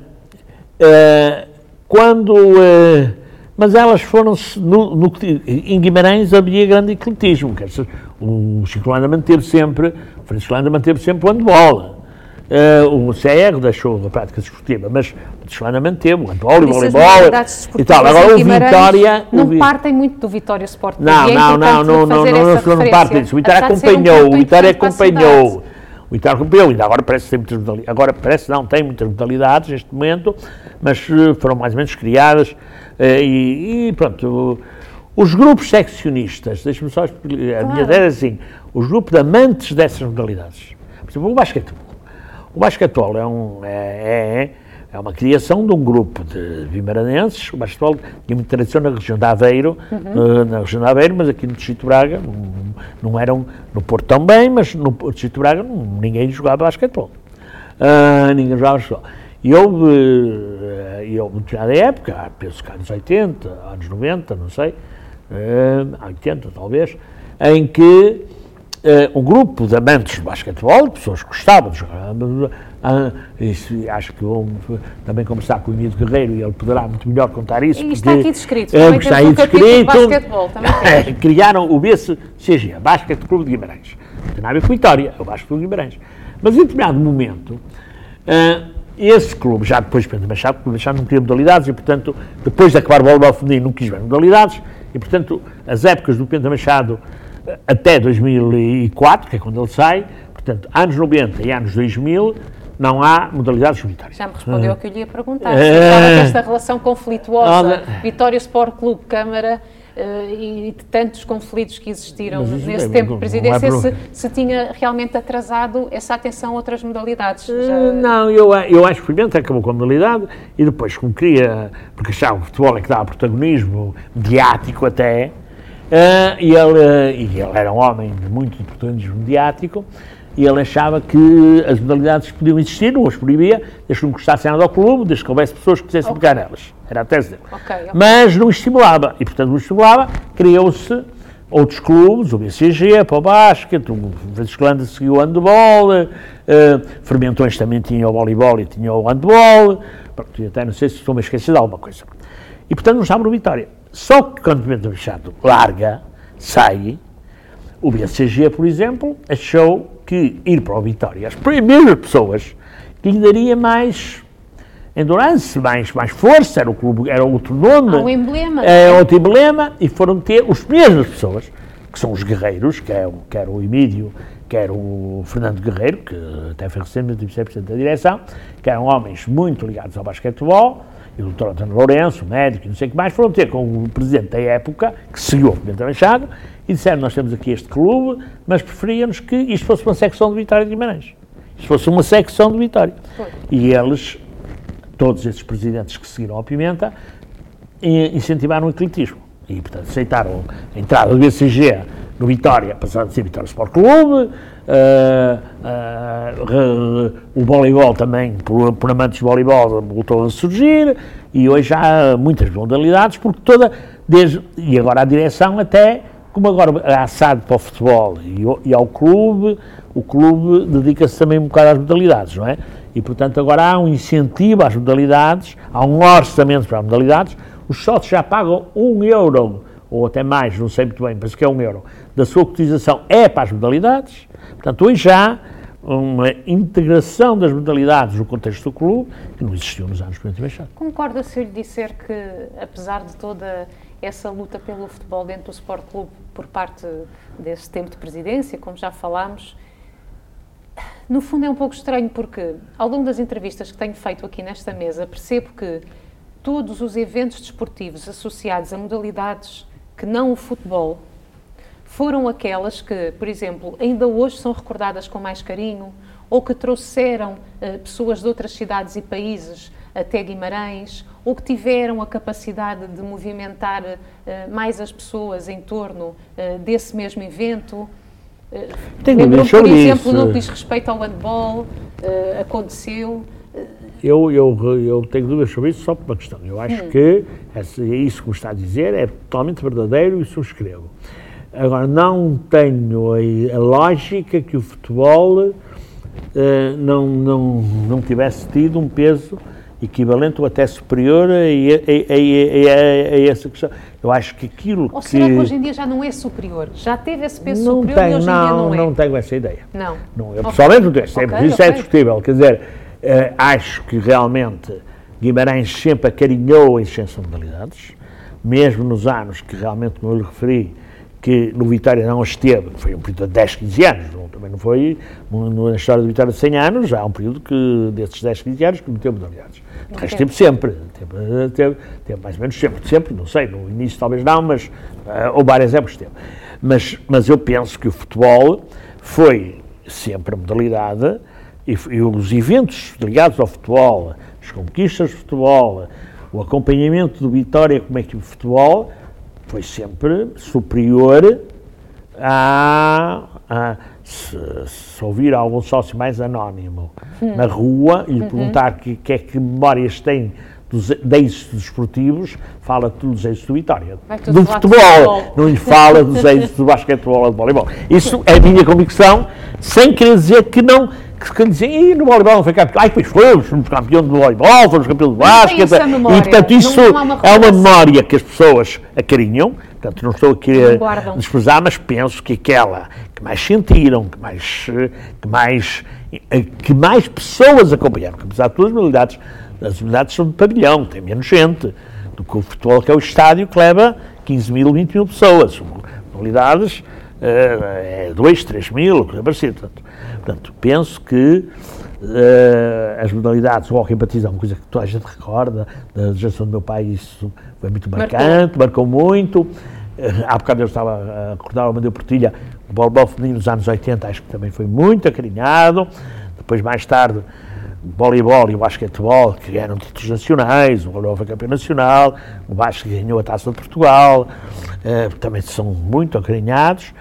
ah, quando. mas elas foram. No, no, em Guimarães havia grande ecletismo. Quer dizer, o Chico Landa manteve sempre. O Francisco Landa manteve sempre o handball. Ah, o CR deixou a prática desportiva, mas o Landa manteve o handball e o voleibol e tal. Agora o Vitória. o Não Vi- partem muito do Vitória Sport Clube, não, é não, não, não, não, não, não, não, não parte referência, disso. O Vitória acompanhou, o Vitória acompanhou. O Vitória acompanhou, ainda agora parece que tem muitas modalidades. Agora parece não, tem muitas modalidades neste momento, mas eh, foram mais ou menos criadas eh, e, e pronto. o- Os grupos seccionistas, deixa-me só explicar, a minha ideia é assim, os grupos de amantes dessas modalidades. Por exemplo, o basquetebol. O basquetebol é, um, é, é, é uma criação de um grupo de vimaranenses. O basquetebol tinha muita tradição na região de Aveiro, eh, na região de Aveiro, mas aqui no Distrito Braga não, não eram, no Porto também, mas no Distrito Braga não- ninguém jogava basquetebol. Ah, ninguém jogava basquetebol. E houve, eh, e houve determinada época, penso que anos 80, anos 90, não sei, eh, 80 talvez, em que eh, um grupo de amantes de basquetebol, pessoas que gostavam de jogar, ah, isso, acho que vou também conversar com o Emílio Guerreiro e ele poderá muito melhor contar isso. E está aqui descrito, eh, também está aí um de descrito. basquetebol, também criaram o BCG, Basquete Clube de Guimarães. Não tem nada a ver com Vitória, é o Basquete Clube de Guimarães. Mas em determinado momento, ah, esse clube, já depois de Machado, porque Machado não queria modalidades e, portanto, depois de acabar o voleibol feminino, não quis ver modalidades e, portanto, as épocas do Penta Machado até 2004, que é quando ele sai, portanto, anos 90 e anos 2000, não há modalidades unitárias. Já me respondeu ao que eu lhe ia perguntar. É. Se que esta relação conflituosa. Vitória Sport Clube, Câmara, eh, e de tantos conflitos que existiram Mas nesse é- tempo de presidência, é se, se tinha realmente atrasado essa atenção a outras modalidades. Já- Eh, Não, eu, eu acho que o Pimenta acabou com a modalidade e depois, como queria, porque achava o futebol é que dava protagonismo mediático até, eh, e, ele, e ele era um homem de muito protagonismo mediático, e ele achava que as modalidades podiam existir, não as proibia, desde que não custasse nada ao clube, desde que houvesse pessoas que quisessem pegar nelas. Era a tese dele. Ok, ok. Mas não estimulava, e portanto não estimulava, criou-se outros clubes, o BCG, para o basquete, o Francisco Landa seguiu o handball, eh, Fermentões também tinha o voleibol e tinha o handball, pronto, até não sei se estou-me a esquecer de alguma coisa. E portanto não estava no Vitória. Só que quando o Pimenta Machado larga, sai, o BCG, por exemplo, achou que ir para o Vitória, as primeiras pessoas que lhe daria mais endurance, mais, mais força, era o clube, era outro nome. Um emblema. É outro emblema e foram ter os primeiros pessoas, que são os guerreiros, que é, o- quer o Emílio, quer o Fernando Guerreiro, que até foi recentemente vice-presidente da direção, que eram homens muito ligados ao basquetebol, e o Dr. Antônio Lourenço, médico e não sei o que mais, foram ter com o presidente da época, que seguiu o Pimenta Machado, e disseram, nós temos aqui este clube, mas preferíamos que isto fosse uma secção de Vitória de Guimarães. Isto fosse uma secção de Vitória. E eles, todos esses presidentes que seguiram ao Pimenta, incentivaram o ecletismo. E, portanto, aceitaram a entrada do BCG no Vitória, passando a ser Vitória Sport Clube, re- o voleibol também, por, por amantes de voleibol, voltou a surgir, e hoje há muitas modalidades, porque toda, desde, e agora a direção até, como agora há assado para o futebol e, e ao clube, o clube dedica-se também um bocado às modalidades, não é? E, portanto, agora há um incentivo às modalidades, há um orçamento para as modalidades, os sócios já pagam um euro, ou até mais, não sei muito bem, penso que é um euro, da sua cotização é para as modalidades. Portanto, hoje há uma integração das modalidades no contexto do clube que não existiu nos anos 50 e Machado. Concorda se eu lhe disser que, apesar de toda essa luta pelo futebol dentro do Sport Clube por parte desse tempo de presidência, como já falámos, no fundo é um pouco estranho porque, ao longo das entrevistas que tenho feito aqui nesta mesa, percebo que todos os eventos desportivos associados a modalidades que não o futebol foram aquelas que, por exemplo, ainda hoje são recordadas com mais carinho ou que trouxeram eh, pessoas de outras cidades e países até Guimarães ou que tiveram a capacidade de movimentar eh, mais as pessoas em torno eh, desse mesmo evento. Tenho dúvidas por exemplo, isso. no que diz respeito ao handball, aconteceu. Eu, eu, eu tenho dúvidas sobre isso só por uma questão. Eu acho que essa- isso que me está a dizer é totalmente verdadeiro e subscrevo. Agora, não tenho a, a lógica que o futebol eh, não, não, não tivesse tido um peso equivalente ou até superior a, a- a- a- essa questão. Eu acho que aquilo Ou que... será que hoje em dia já não é superior? Já teve esse peso não superior e tenho, hoje em dia não, não é? não tenho essa ideia. Não. Não, eu pessoalmente não tenho. Sempre, Ok, isso é ok. discutível. Quer dizer, eh, acho que realmente Guimarães sempre acarinhou a existência de modalidades, mesmo nos anos que realmente, como eu lhe referi, que no Vitória não esteve, foi um período de 10, 15 anos, não, também não foi, na história do Vitória de 100 anos, há um período que, desses 10, 15 anos que não teve modalidades. De resto, teve. sempre, teve, teve, teve mais ou menos sempre, sempre, não sei, no início talvez não, mas, eh, ou várias épocas teve. Mas, mas eu penso que o futebol foi sempre a modalidade e, e os eventos ligados ao futebol, as conquistas de futebol, o acompanhamento do Vitória como é que o futebol foi sempre superior a, a- se, se ouvir algum sócio mais anónimo na rua e lhe perguntar que, que é que memórias tem dos, de êxitos desportivos, fala tudo dos êxitos do Vitória. Do futebol, futebol. não lhe fala dos êxitos do basquetebol ou do voleibol. Isso é a minha convicção, sem querer dizer que não, que, que dizem, "Ih, no voleibol não foi campeão. Ai, pois fomos, fomos campeão do voleibol, fomos campeão do basquete. E, portanto, isso uma é uma memória que as pessoas acarinham. Portanto, não estou aqui Não a guardam. desprezar, mas penso que aquela que mais sentiram, que mais, eh, que mais, eh, que mais pessoas acompanharam, que apesar de todas as modalidades, as modalidades são de pavilhão, tem menos gente do que o futebol, que é o estádio, que leva 15 mil, 20 mil pessoas. Modalidades, eh, é 2, 3 mil, coisa parecida. Portanto, portanto, penso que eh, as modalidades, o em patins é uma coisa que toda a gente recorda, da geração do meu pai, isso foi muito Marcou. marcante, marcou muito. Eh, Há bocado eu estava a recordar o Amadeu Portilha, o voleibol feminino nos anos 80, acho que também foi muito acarinhado. Depois, mais tarde, voleibol e o basquetebol, que ganharam títulos nacionais, o foi campeão nacional, o basquete ganhou a Taça de Portugal, eh, também são muito acarinhados,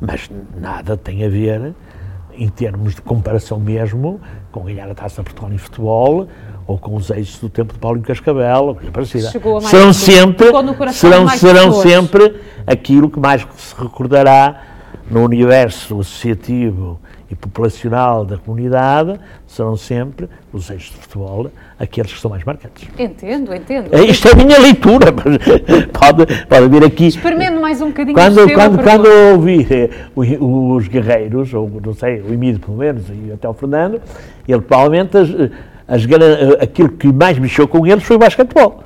mas nada tem a ver, em termos de comparação mesmo, com ganhar a Taça de Portugal em futebol, ou com os êxitos do tempo de Paulo Cascavel, ou coisa parecida. Serão sempre, serão, serão sempre aquilo que mais se recordará no universo associativo e populacional da comunidade, serão sempre os eixos de futebol aqueles que são mais marcantes. Entendo, entendo. É, Isto é a minha leitura, mas pode, pode vir aqui. Experimento mais um bocadinho Quando, quando, quando eu ouvi eh, os guerreiros, ou não sei, o Emílio pelo menos, e até o Fernando, ele provavelmente, as, as, gran- eh, aquilo que mais mexeu com eles foi o basquetebol.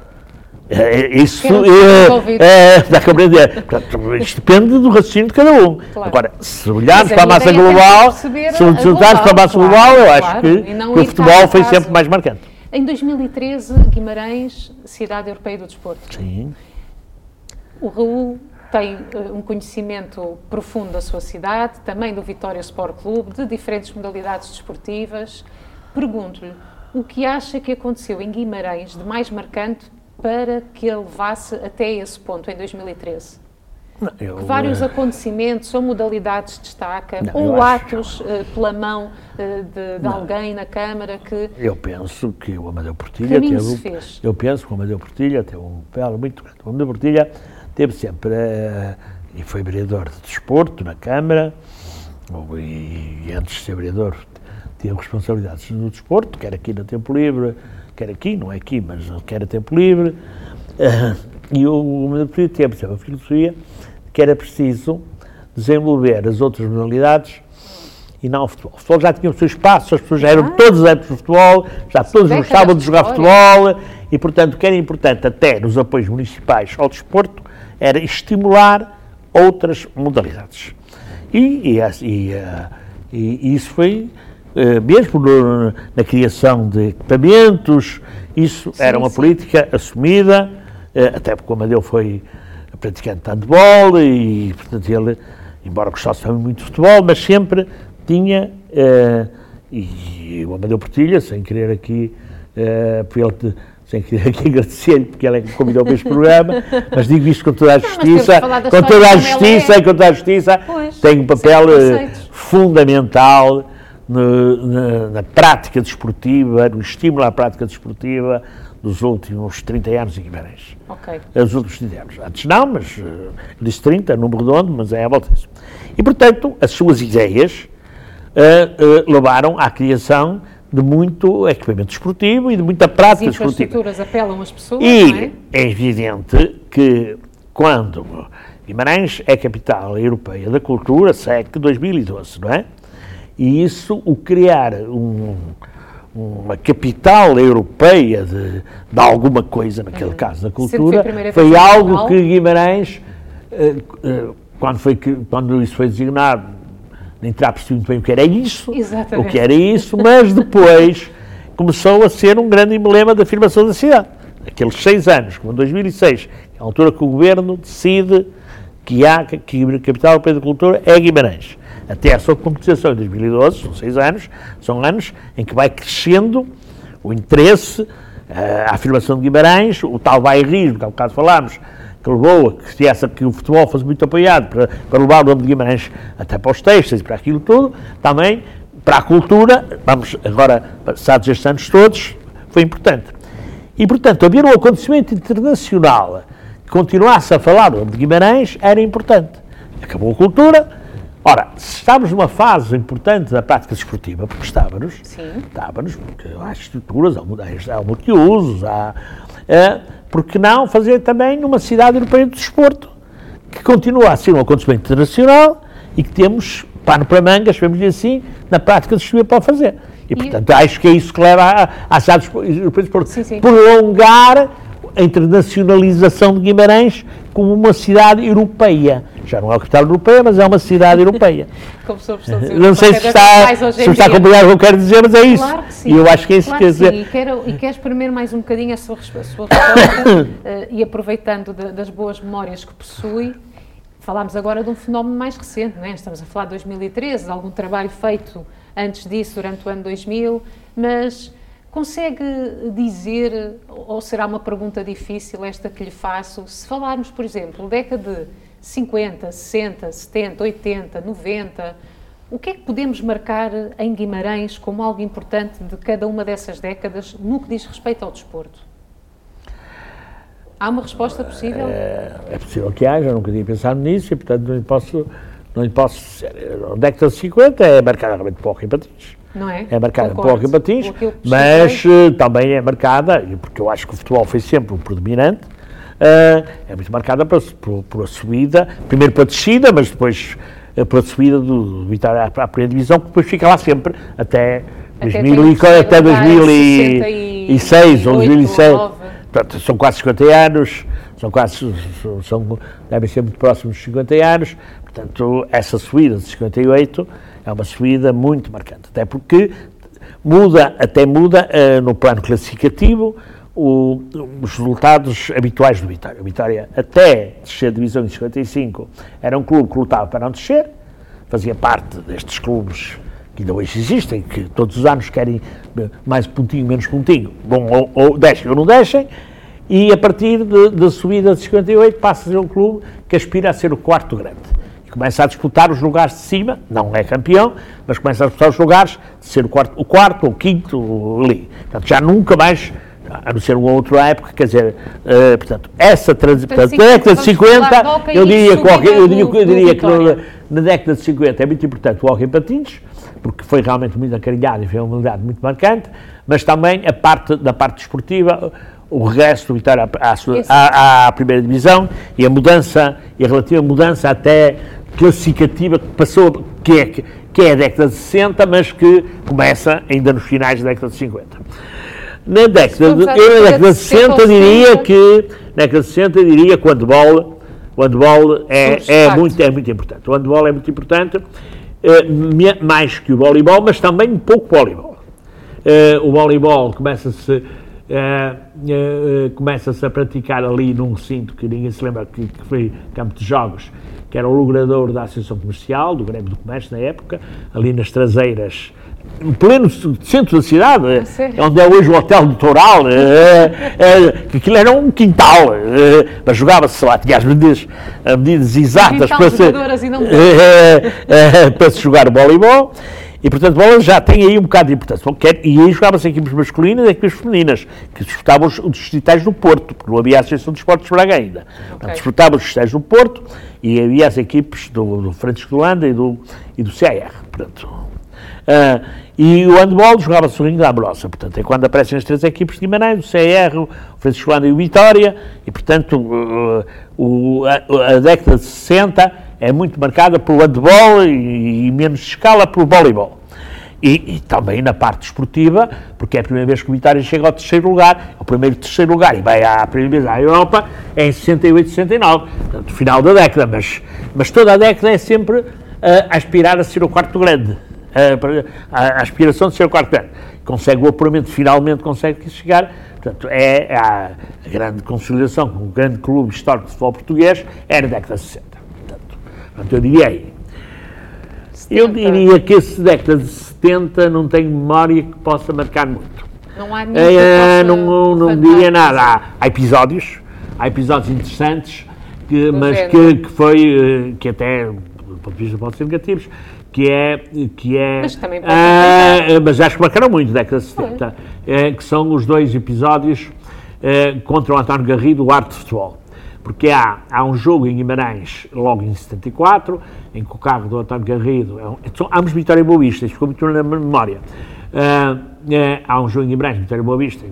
Isso Quero é, desenvolver. é, dá compreender. Portanto, isto depende do raciocínio de cada um. Claro. Agora, se olharmos para a massa é global, se olharmos para a massa global, eu acho que, que o futebol foi sempre mais marcante. Em 2013, Guimarães, Cidade Europeia do Desporto. Sim. O Raul tem eh, um conhecimento profundo da sua cidade, também do Vitória Sport Clube, de diferentes modalidades desportivas. Pergunto-lhe o que acha que aconteceu em Guimarães de mais marcante para que ele levasse até esse ponto, em 2013? Não, eu, vários eh, acontecimentos ou modalidades destaca, Não, ou acho- atos eh, pela mão eh, de, de alguém na Câmara que Eu penso que o Amadeu Portilha teve. se um- fez? Eu penso que o Amadeu Portilha teve um papel muito grande. O Amadeu Portilha teve sempre. eh, e foi vereador de desporto na Câmara, ou- e, e antes de ser vereador teve responsabilidades no desporto, quer aqui no Tempo Livre, quer aqui, não é aqui, mas quer a Tempo Livre. Eh, e o Amadeu Portilha teve sempre a filosofia que era preciso desenvolver as outras modalidades e não o futebol. O futebol já tinha o seu espaço, as pessoas já eram Ah. todos adeptos do futebol, já todos décadas gostavam de jogar futebol e, portanto, o que era importante até nos apoios municipais ao desporto era estimular outras modalidades. E, e, e, e isso foi, mesmo no- na criação de equipamentos, isso era uma sim. política assumida, eh, até porque o Amadeu foi praticante de handball e, portanto, ele, embora gostasse também muito de futebol, mas sempre tinha, eh, e o Amadeu Portilha, sem querer aqui, eh, ele sem querer aqui agradecer-lhe, porque ele é que convidou para este programa, mas digo isto com toda a justiça, da com toda a justiça é. e com toda a justiça, tem um papel eh, fundamental no- na, na prática desportiva, no estímulo à prática desportiva dos últimos 30 anos em Guimarães. Ok. Os últimos 30 anos. Antes não, mas eu disse 30, número redondo, mas é à volta disso. E, portanto, as suas ideias eh, eh, levaram à criação de muito equipamento desportivo e de muita As prática desportiva. infraestruturas apelam as pessoas, não é? E é evidente que quando Guimarães é capital europeia da cultura, SEC 2012, não é? E isso, o criar um- uma capital europeia de, de alguma coisa, naquele caso da Uhum. Sempre foi a cultura, foi em algo que Guimarães, eh, eh, quando, foi, quando isso foi designado, nem terá percebido muito bem o que era isso, Exatamente. o que era isso, mas depois começou a ser um grande emblema da afirmação da cidade. Aqueles seis anos, como em 2006, que é a altura que o governo decide que há que que a capital europeia da cultura é Guimarães. Até a sua concretização em 2012, são seis anos, são anos em que vai crescendo o interesse, eh, a afirmação de Guimarães, o tal bairrismo, que há bocado falámos, que levou a que, essa, que o futebol fosse muito apoiado para, para levar o nome de Guimarães até para os textos e para aquilo tudo, também para a cultura, vamos agora, passados estes anos todos, foi importante. E, portanto, haver um acontecimento internacional que continuasse a falar do nome de Guimarães era importante. Acabou a cultura. Ora, se estamos numa fase importante da prática desportiva, porque estávamos, Sim. estávamos, porque há estruturas, há, há multiusos, há, eh, porque não fazer também numa cidade europeia de desporto, que continua a ser um acontecimento internacional e que temos pano para mangas, chamemos-lhe assim, na prática desportiva para fazer. E, portanto, acho que é isso que leva à, cidade europeia de desporto. Prolongar a internacionalização de Guimarães como uma cidade europeia. Já não é a capital europeia, mas é uma cidade europeia. Como de Não sei se está, se está a acompanhar o que eu quero dizer, mas é isso. Claro que sim. E eu acho que é isso claro que dizer. E quero, e quero exprimir mais um bocadinho a sua, a sua resposta eh, e aproveitando de- das boas memórias que possui, falámos agora de um fenómeno mais recente, não é? estamos a falar de 2013, de algum trabalho feito antes disso, durante o ano 2000, mas consegue dizer, ou será uma pergunta difícil esta que lhe faço, se falarmos, por exemplo, década de 50, 60, 70, 80, 90, o que é que podemos marcar em Guimarães como algo importante de cada uma dessas décadas no que diz respeito ao desporto? Há uma resposta possível? É possível que haja, nunca tinha pensado nisso e, portanto, não lhe posso, não lhe posso. A década de 50 é marcada realmente por Hockey Patins. Não é? É marcada por Concordo. Com aquilo que mas eh, também é marcada, porque eu acho que o futebol foi sempre o predominante, eh, é muito marcada pela, por, por a subida, primeiro pela descida, mas depois eh, pela subida do, do Vitória à, à primeira divisão, que depois fica lá sempre até, Até 2000 tem e, o terceiro até lugar em 2006 ou 68, 2007. ou 9. Portanto, são quase 50 anos, são quase, são, são- devem ser muito próximos dos 50 anos, portanto, essa subida de 58 é uma subida muito marcante, até porque muda, até muda eh, no plano classificativo o- os resultados habituais do Vitória. O Vitória, até descer a divisão em 55, era um clube que lutava para não descer, fazia parte destes clubes que ainda hoje existem, que todos os anos querem eh, mais pontinho, menos pontinho, bom, ou, ou deixem ou não deixem, e a partir da subida de 58 passa a ser um clube que aspira a ser o quarto grande. Começa a disputar os lugares de cima, não é campeão, mas começa a disputar os lugares de ser o quarto, o quarto ou o quinto ali. Portanto, já nunca mais, a não ser uma outra época, quer dizer, eh, portanto, essa transição, Portanto, portanto, a década de vamos falar 50, de hóquei eu diria que, o hóquei- eu diria, eu diria que no- na década de 50 é muito importante o em patins, porque foi realmente muito acarinhado e foi uma modalidade muito marcante, mas também a parte da parte desportiva, o regresso do Vitória à, à à- à primeira divisão e a mudança, e a relativa mudança até classificativa que passou, que é, que é a década de 60, mas que começa ainda nos finais da década de 50. Na década de, eu, na década de de 60 60, diria que, na década de 60 diria que o handball, o handball é, é, muito, é muito importante. O handball é muito importante, eh, mais que o voleibol, mas também um pouco voleibol. Eh, o voleibol começa-se eh, começa-se a praticar ali num recinto que ninguém se lembra que foi campo de jogos, que era o logrador da Associação Comercial, do Grêmio do Comércio na época, ali nas traseiras, no pleno centro da cidade, sério? onde é hoje o Hotel do Toral, eh, eh, que aquilo era um quintal, eh, mas jogava-se lá, tinha as medidas, as medidas exatas para se, e de eh, eh, para se jogar o voleibol. E, portanto, bola já tem aí um bocado de importância. Quer- E aí jogavam-se equipes masculinas e equipes femininas, que disputavam os, os distritais do Porto, porque não havia a Associação de Esportes de Braga ainda. Portanto, disputavam os distritais do Porto e havia as equipes do, do Francisco de Holanda e do, e do CAR. Portanto, ah, e o handball jogava-se no Ringue da Ambrosa, portanto, é quando aparecem as três equipes de Guimarães, o CR, o Francisco Holanda e o Vitória, e, portanto, uh, o- a, a década de 60 é muito marcada pelo handball e, e menos escala pelo voleibol. E, e também na parte esportiva, porque é a primeira vez que o Vitória chega ao terceiro lugar, o primeiro terceiro lugar, e vai à primeira vez à Europa, é em 68, 69, portanto, final da década, mas, mas toda a década é sempre ah, a aspirar a ser o quarto grande, para- a, a aspiração de ser o quarto grande. Consegue o apuramento, finalmente consegue chegar, portanto, é a, a grande consolidação com o grande clube histórico de futebol português, é na década de 60. Eu diria aí, eu 70. diria que esse década de 70 não tenho memória que possa marcar muito. Não há nenhum É, é, não, não diria nada. Há, há episódios, há episódios interessantes, que, mas que, que foi, eh, que até, do ponto de vista pode ser negativos, que é, que é, Mas também pode ah, mas acho que marcaram muito, década de 70, eh, que são os dois episódios eh, contra o António Garrido, o arte de futebol. Porque há, há um jogo em Guimarães, logo em 74, em que o carro do António Garrido, é um, são ambos Vitória Boa Vista, isto ficou muito na memória. Eh, há um jogo em Guimarães, Vitória e Boa Vista,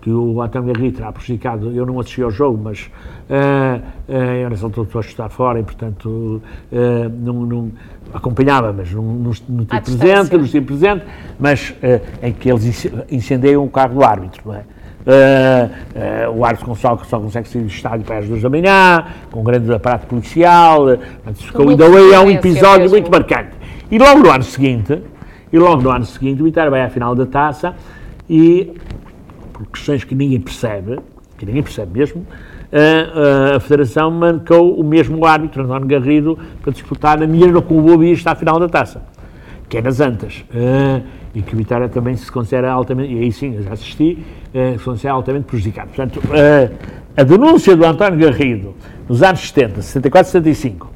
que o António Garrido terá prejudicado, eu não assisti ao jogo, mas ah, ah, eu nessa altura estou a estar fora e, portanto, ah, não, não- acompanhava, mas não, não, não estive presente, não estive presente, mas ah, em que eles ince- incendeiam o carro do árbitro, não é? Ah, ah, o árbitro só, só consegue sair do estádio para as duas da manhã, com um grande aparato policial, ficou, Uma ainda é um episódio muito marcante. E logo no ano seguinte, e logo no ano seguinte, o Vitória vai à final da taça e por questões que ninguém percebe, que ninguém percebe mesmo, a, a Federação marcou o mesmo árbitro, António Garrido, para disputar a mesma com o Boa Vista à final da taça, que é nas Antas. Ah, e que o Vitória também se considera altamente, e aí sim, eu já assisti, ah, se considera altamente prejudicado. Portanto, ah, a denúncia do António Garrido nos anos 70, 74 75,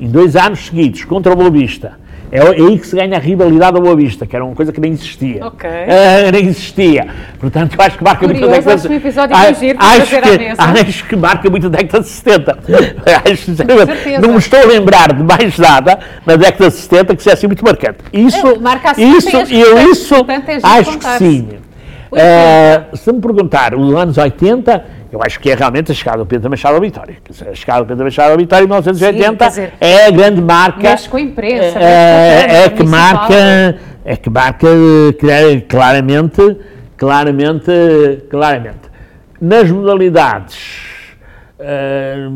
em dois anos seguidos contra o É, é aí que se ganha a rivalidade ao Boa Vista, que era uma coisa que nem existia. Ok. Ah, nem existia. Portanto, eu acho que marca muito a Curioso, década acho um episódio Ah, acho mesa. acho que marca muito a década de 70. Acho, não me estou a lembrar de mais nada na década de 70 que seja assim muito marcante. Isso, É, marca assim, isso, eu isso portanto, é acho que sim. Eh, se me perguntar os anos 80, eu acho que é realmente a chegada do Pedro Machado à vitória. A chegada do Pedro Machado à vitória em 1980 Sim, dizer, é a grande marca. mexe com a imprensa, eh, a é, Câmara que marca, é que marca eh, clara- claramente, claramente, claramente. Nas modalidades, eh,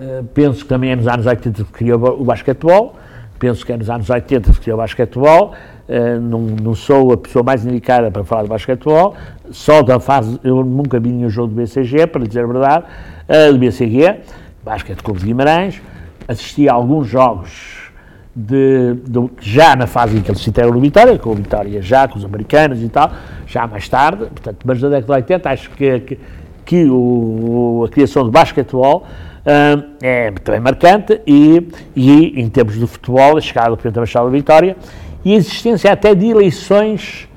eh, penso que também é nos anos 80 que criou o basquetebol, penso que é nos anos 80 que criou o basquetebol, eh, não, não sou a pessoa mais indicada para falar de basquetebol, só da fase, eu nunca vi nenhum jogo do BCG, para dizer a verdade, eh, do BCG, Basquete Clube de Guimarães, assisti a alguns jogos de, do- já na fase em que eles citaram o Vitória, com o Vitória já, com os americanos e tal, já mais tarde, portanto, mas na década de 80 acho que, que, que o, a criação do basquetebol hum, é também marcante e, e em termos de futebol, a chegada do Presidente Machado da Vitória e a existência até de eleições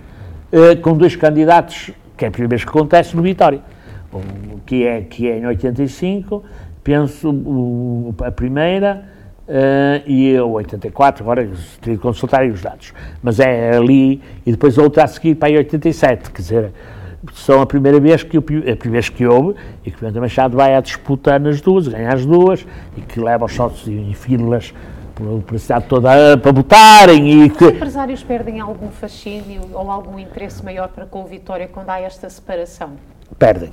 eh, com dois candidatos, que é a primeira vez que acontece no Vitória, Um, que, é, que é em 85, penso o- a primeira, eh, e a 84, agora teria de consultar os dados, mas é ali, e depois a outra a seguir para aí 87, quer dizer, são a primeira vez que, o a primeira vez que houve, e que o Pimenta Machado vai à disputa nas duas, ganha as duas, e que leva os sócios em filas pela pela cidade toda para votarem, e Os que... empresários perdem algum fascínio ou algum interesse maior para com o Vitória quando há esta separação? Perdem,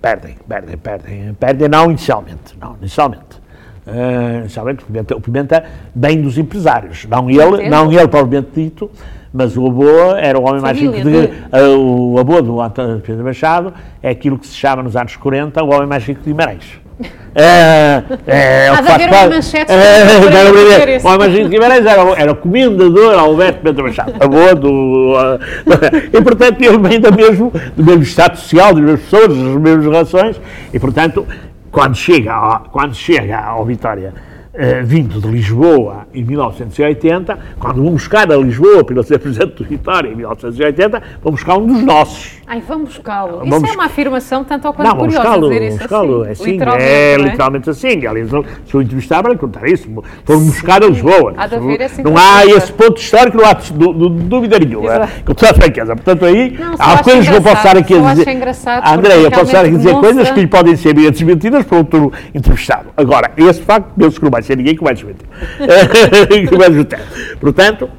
perdem, perdem, perdem, perdem não inicialmente, não, inicialmente. Eh, inicialmente o Pimenta, o Pimenta bem dos empresários, não ele, Entendo. não ele propriamente dito, mas o avô era o homem mais rico de, eh, o avô do António Pedro Machado é aquilo que se chama nos anos 40 o homem mais rico de Guimarães. É, é, de faz haver parte- uma manchete É, para deve haver. dizer isso. O homem mais rico de Guimarães era, era comendador Alberto Pedro Machado, avô do. e portanto ele vem do mesmo, do mesmo estado social, das mesmas pessoas, das mesmas relações, e portanto, quando chega, ao- quando chega ao Vitória. Eh, vindo de Lisboa em 1980, quando vão buscar a Lisboa para ser presidente do Vitória em 1980, vão buscar um dos nossos. Ai, vamos buscá-lo. Isso é uma afirmação tanto ou quanto Não, curiosa buscá-lo, dizer vamos isso buscá-lo, é assim. assim, literalmente, é não é? literalmente assim. Aliás, se eu entrevistar para contar isso, foram buscar a Lisboa. Há haver essa não há esse ponto histórico, não há dúvida nenhuma, com toda a franqueza. Portanto, aí Não, há coisas que eu posso estar aqui a dizer. Ah, André, eu posso estar a realmente dizer coisas que lhe podem ser desmentidas para outro entrevistado. Agora, esse facto, penso que não vai ser ninguém que vai desmentir. que vai desmentir. Portanto,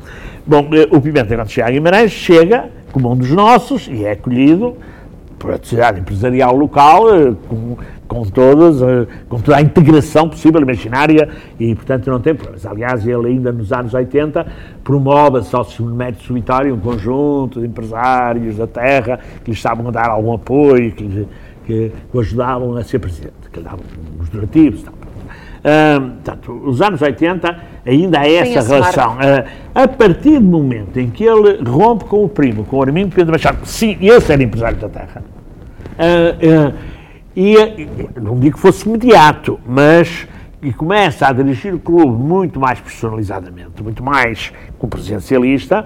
bom, eh, o Pimenta, quando chega a Guimarães, chega como um dos nossos e é acolhido por a sociedade empresarial local, eh, com, com, todas, eh, com toda a integração possível, imaginária, e portanto não tem problemas. Aliás, ele ainda nos anos 80 promove a Sócio Mérito Solitário, um conjunto de empresários da terra que lhe estavam a dar algum apoio, que, lhe- que o ajudavam a ser presidente, que lhe davam os donativos e tal. Portanto, os anos 80 ainda há essa relação. Ah, a partir do momento em que ele rompe com o primo, com o Armindo Pedro Machado, sim, esse era empresário da terra, ah, e, não digo que fosse imediato, mas e começa a dirigir o clube muito mais personalizadamente, muito mais como presidencialista,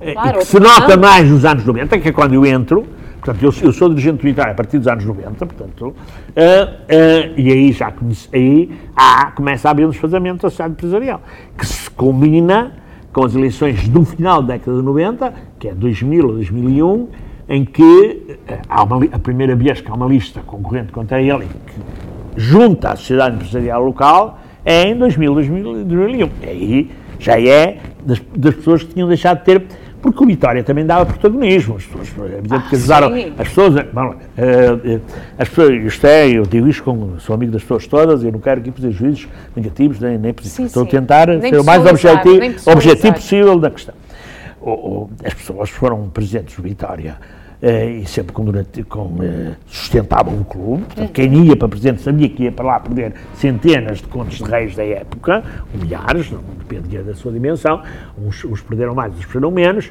eh, Claro, e que se nota mais nos anos 90, que é quando eu entro, portanto, eu, eu sou dirigente Vitória a partir dos anos 90, portanto, eh, eh, e aí já comece- aí há, começa a haver um desfazamento da sociedade empresarial, que se combina com as eleições do final da década de 90, que é 2000 ou 2001, em que eh, há uma a primeira vez que há uma lista concorrente contra ele, que junta a sociedade empresarial local, é em 2000, 2000 2001. E aí já é das, das pessoas que tinham deixado de ter, porque o Vitória também dava protagonismo. As pessoas, é evidente que sim. As pessoas, eh, bom, eh, eh, as pessoas, isto é, eu digo isto com, sou amigo das pessoas todas, eu não quero aqui fazer juízos negativos nem, nem positivos. Estou a tentar Nem ser o mais objetivo, objetivo possível da questão. O- o- as pessoas foram presidentes do Vitória e sempre com, com, eh, sustentavam o clube. Portanto, quem ia para presidente sabia que ia para lá perder centenas de contos de reis da época, ou milhares, não dependia da sua dimensão. Uns, uns perderam mais, outros perderam menos.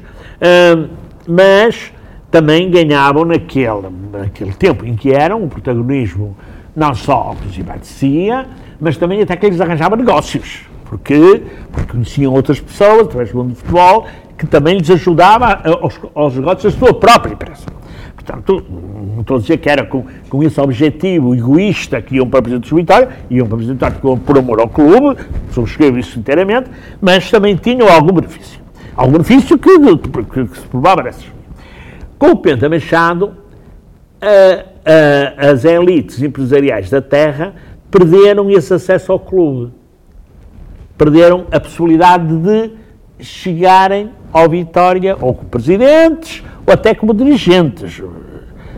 Mas também ganhavam naquele, naquele tempo em que eram um protagonismo não só que abatecia, mas também até que eles arranjavam negócios. Porque, porque conheciam outras pessoas, através do mundo do futebol, que também lhes ajudava a- aos, aos negócios da sua própria empresa. Portanto, não estou a dizer que era com, com esse objetivo egoísta que iam para o Presidente do Vitória, iam para Presidente do Vitória por amor ao clube, subscrevo isso inteiramente, mas também tinham algum benefício. Algum benefício que, que, que se provava dessas. Com o Penta Machado, a- a- as elites empresariais da terra perderam esse acesso ao clube. Perderam a possibilidade de chegarem ao Vitória ou como presidentes ou até como dirigentes.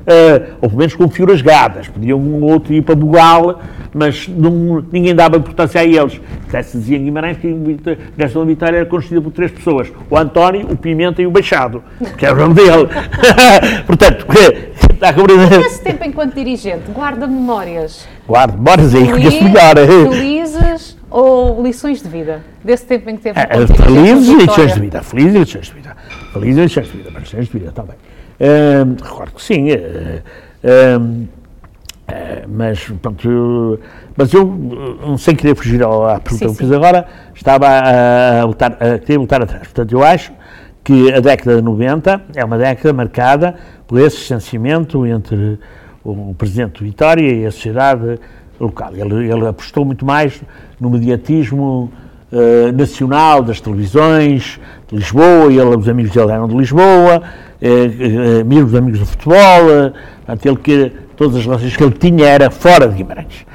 Eh, ou pelo menos com figuras gadas. Podiam um ou outro ir para Bugal, mas não- ninguém dava importância a eles. Até se dizia em Guimarães que a Gestão da Vitória era constituída por três pessoas: o António, o Pimenta e o Baixado, que era o nome dele. Portanto, está a compreender? Nesse tempo, enquanto dirigente, guarda memórias Guarde, bora aí, conheço feliz- melhor. felizes ou lições de vida? Desse tempo em que teve É, Felizes e lições de vida. Felizes e lições de vida. Felizes e lições de vida. Mas lições de vida, está bem. Hum, recordo que sim. eh, hum, eh, mas, pronto, mas eu, hum, sem querer fugir à pergunta Sim, que eu sim. fiz agora, estava a, lutar, a querer lutar atrás. Portanto, eu acho que a década de 90 é uma década marcada por esse distanciamento entre o Presidente de Vitória e a sociedade local. Ele, ele apostou muito mais no mediatismo eh, nacional das televisões de Lisboa, ele, os amigos dele eram de Lisboa, eh, eh, amigos amigos do futebol, portanto, ele que todas as relações que ele tinha era fora de Guimarães.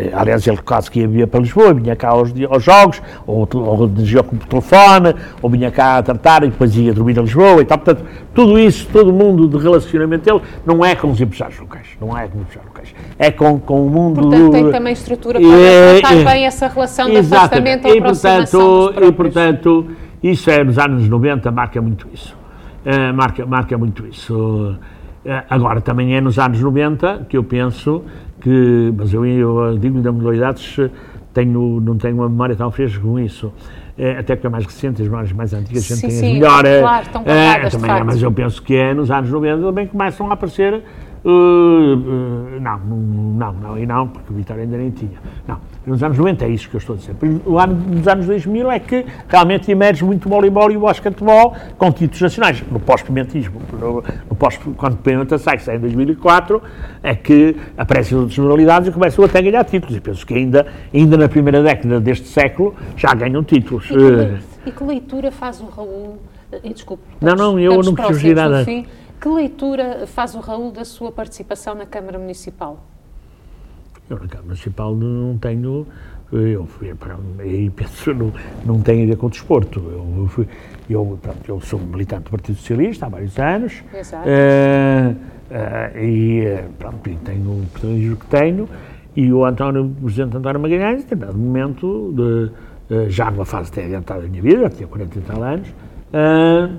Eh, Aliás, ele quase que ia para Lisboa, vinha cá aos, aos jogos, ou, ou dirigia o telefone, ou vinha cá a tratar e depois ia dormir a Lisboa e tal. Portanto, tudo isso, todo o mundo de relacionamento dele, não é com os empresários locais, não é com os empresários locais, é com, com o mundo Portanto, do... tem também estrutura para tratar é. bem essa relação de afastamento ou E portanto, e portanto, isso é nos anos 90, marca muito isso. Eh, marca, marca muito isso. Eh, agora, também é nos anos 90 que eu penso que, mas eu, eu digo da modalidades, tenho, não tenho uma memória tão fresca com isso. Eh, até que é mais recente, as memórias mais antigas, a gente Sim, tem as sim, melhores. claro, estão guardadas, de também é, mas eu penso que é nos anos 90 também que começam a aparecer Uh, uh, não, não, não, e não, porque o Vitória ainda nem tinha. Não, nos anos 90 é isso que eu estou a dizer. O ano dos anos 2000 é que realmente emerge muito o voleibol e o basquetebol com títulos nacionais. No pós-pimentismo, no, pós, quando o Pimenta sai, que sai em 2004, é que aparecem outras modalidades e começam até a ganhar títulos. E penso que ainda, ainda na primeira década deste século já ganham títulos. E que, le- e que leitura faz o Raul? E desculpe. Não, não, eu não quis do nada. fim. Que leitura faz o Raul da sua participação na Câmara Municipal? Eu na Câmara Municipal não tenho. Eu fui para. Aí penso, não, não tem a ver com o desporto. Eu, fui, eu, pronto, eu sou militante do Partido Socialista há vários anos. Exato. eh, eh, e eh, pronto, e tenho o que tenho. E o António, o Presidente António Magalhães, em determinado momento, de, já numa fase até adiantada da minha vida, já tinha 40 e tal anos, eh,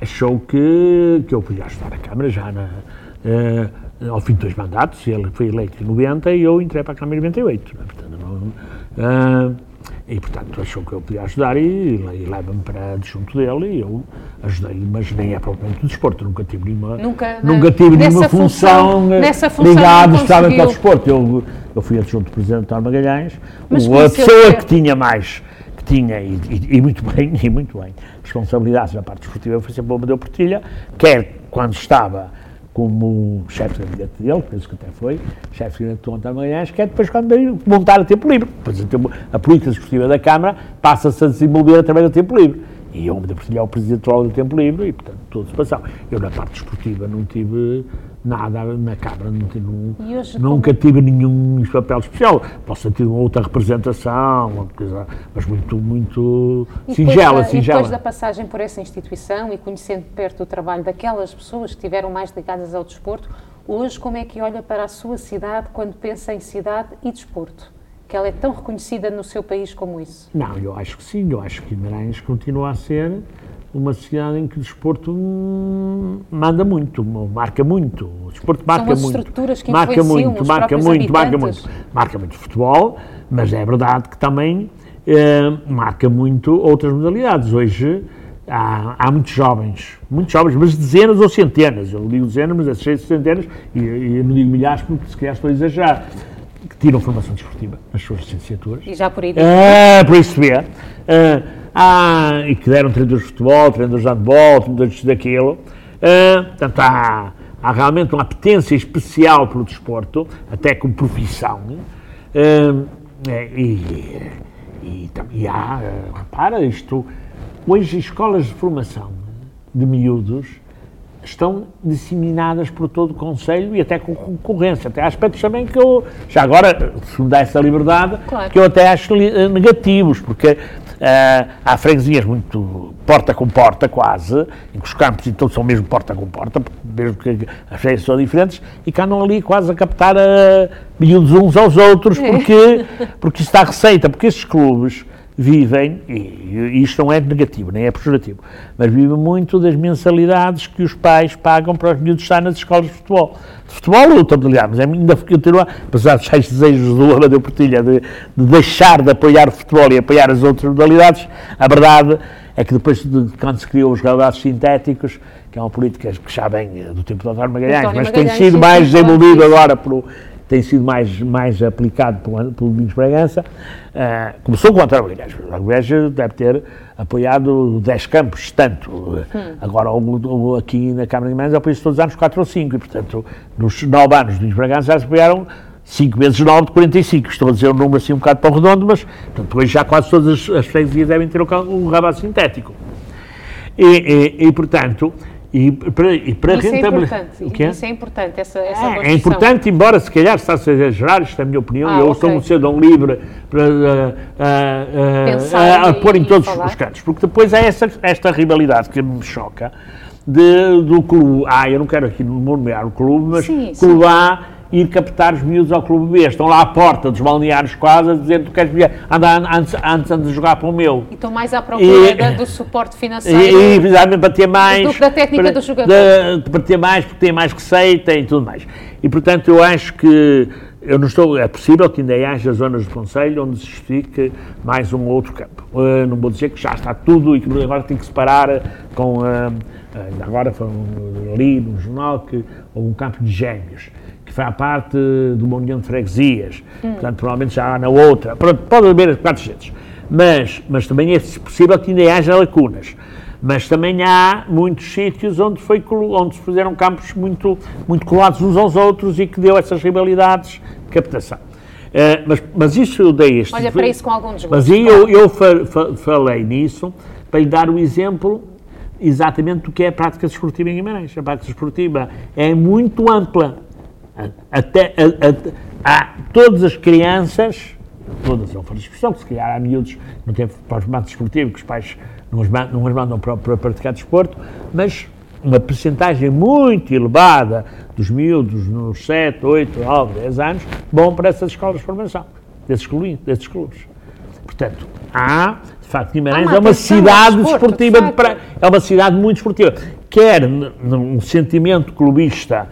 achou que, que eu podia ajudar a Câmara já na, eh, ao fim de dois mandatos. Ele foi eleito em 90 e eu entrei para a Câmara em 98. não é? Portanto, não, ah, e, portanto, achou que eu podia ajudar e, e leva-me para junto dele e eu ajudei, mas nem é propriamente do desporto, nunca tive nenhuma, Nunca, nunca né? tive nenhuma função- função, eh, ligada especialmente ao conseguiu. desporto. Eu, eu fui adjunto do Presidente António Magalhães, Mas o- a pessoa que- tinha mais, tinha, e, e- e muito bem, e muito bem, responsabilidades na parte desportiva foi sempre o Amadeu Portilha, quer quando estava como chefe de gabinete dele, penso que até foi, chefe de gabinete do António Magalhães, quer depois quando veio montar a tempo livre. Depois a, a política desportiva da Câmara passa-se a desenvolver através do tempo livre. E eu, Amadeu Portilha, é o presidente do tempo livre e, portanto, tudo se passou. Eu, na parte desportiva, não tive nada na Câmara, não tive E hoje nunca tive nenhum papel especial. Posso ter tido uma outra representação, uma coisa, mas muito, muito E singela, depois, da- E singela. depois da passagem por essa instituição e conhecendo perto o trabalho daquelas pessoas que estiveram mais ligadas ao desporto, hoje como é que olha para a sua cidade quando pensa em cidade e desporto? Que ela é tão reconhecida no seu país como isso. Não, eu acho que sim, eu acho que Guimarães continua a ser uma cidade em que o desporto manda muito, marca muito. O desporto marca as muito. estruturas que marca muito, marca muito, marca muito. Marca muito futebol, mas é verdade que também eh, marca muito outras modalidades. Hoje há, há muitos jovens, muitos jovens, mas dezenas ou centenas. Eu digo dezenas, mas é cheio de centenas, e, e eu não digo milhares porque se calhar estou a exagerar. que tiram formação desportiva nas suas licenciaturas. E já por aí. Ah, por isso vê. Ah, há- e que deram treinadores de futebol, treinadores de handball, treinadores daquilo. Ah, portanto, há, há realmente uma apetência especial pelo desporto, até como profissão. Ah, é, e, e, e há, ah, repara, isto, hoje escolas de formação de miúdos estão disseminadas por todo o Conselho e até com concorrência. Até há aspectos também que eu, já agora, se me dá essa liberdade, Claro. que eu até acho negativos, porque eh, há freguesias muito porta com porta, quase, em que os campos então são mesmo porta com porta, mesmo que as freguesias são diferentes, e que andam ali quase a captar uh, miúdos uns aos outros, porque, porque isso dá receita, porque esses clubes vivem, e, isto não é negativo, nem é pejorativo, mas vivem muito das mensalidades que os pais pagam para os miúdos estar nas escolas de futebol. De futebol ou outra modalidade, mas ainda continua, apesar dos tais desejos do Amadeu Portilha de, de deixar de apoiar o futebol e apoiar as outras modalidades, a verdade é que depois de quando se criou os gravados sintéticos, que é uma política que já vem eh, do tempo do António Magalhães, António mas tem Magalhães, sido sim, mais disso. agora pelo, tem sido mais, mais aplicado pelo, pelo Domingos Bragança. Ah, começou com o António Magalhães. O António deve ter apoiado 10 campos, tanto. Hum. Agora, o- o- aqui na Câmara de Guimarães, apoia-se todos os anos 4 ou 5, e, portanto, nos 9 anos do Domingos Bragança já se apoiaram 5 vezes 9 de 45. Estou a dizer um número assim um bocado para o redondo, mas, portanto, hoje já quase todas as, as freguesias devem ter o, um rabado sintético. E, e- e, portanto, e para, e para Isso é rentabilizar- importante. O quê? Isso é importante, essa, essa É, é importante, embora se calhar está-se a exagerar, isto é a minha opinião, Ah, eu ok. sou um cidadão livre para ah, ah, ah, ah, a e- pôr em todos falar. os cantos, porque depois é essa, esta rivalidade que me choca de, do clube A, eu não quero aqui nomear o clube, mas Sim, clube A ir captar os miúdos ao clube B, estão lá à porta dos balneários quase a dizer tu queres vir, anda, antes, antes andas a jogar para o meu. E estão mais à procura E- da- do suporte financeiro. E, e precisamente para ter mais. do que da técnica para, do jogador. da- para ter mais, porque tem mais receita e tudo mais. E portanto eu acho que eu não estou, é possível que ainda haja zonas do Conselho onde se justifique mais um ou outro campo. Eh, não vou dizer que já está tudo e que agora tem que separar com. eh, ainda agora foi um- ali no jornal que houve um campo de gêmeos. Que à parte de uma união de freguesias, portanto, provavelmente já há na outra. Pronto, pode haver quatro jeitos. Mas, mas também é possível que ainda haja lacunas. Mas também há muitos sítios onde, foi, onde se fizeram campos muito, muito colados uns aos outros e que deu essas rivalidades de captação. Eh, mas, mas isso eu dei este. Olha para isso com algum desgosto. Mas eu, eu fa- fa- falei nisso para lhe dar o exemplo exatamente do que é a prática desportiva em Guimarães. A prática desportiva é muito ampla. Até, a- a- há todas as crianças, todas não for expressão, que se calhar há miúdos não têm para os formato desportivo, que os pais não os, man- não os mandam para, para praticar desporto, mas uma percentagem muito elevada dos miúdos nos 7, 8, 9, 10 anos vão para essas escolas de formação, desses clubes. Desses clubes. Portanto, há, de facto, Guimarães uma é uma cidade desportiva, de de pra- é uma cidade muito esportiva. Quer num sentimento clubista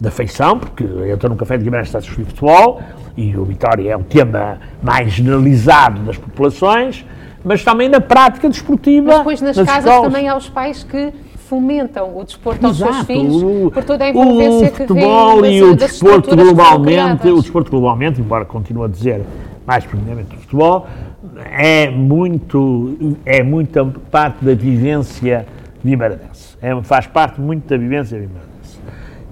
da afeição, porque eu estou num café de Guimarães está a discutir futebol, e o Vitória é um tema mais generalizado das populações, mas também na prática desportiva. Mas depois nas, casas escolas. também há os pais que fomentam o desporto aos seus Exato, filhos o- por toda a o envolvência que futebol vem e o das desporto estruturas que são globalmente, o desporto globalmente, embora continue a dizer mais predominantemente o futebol, é muito, é muita parte da vivência vimaranense. É, faz parte muito da vivência vimaranense.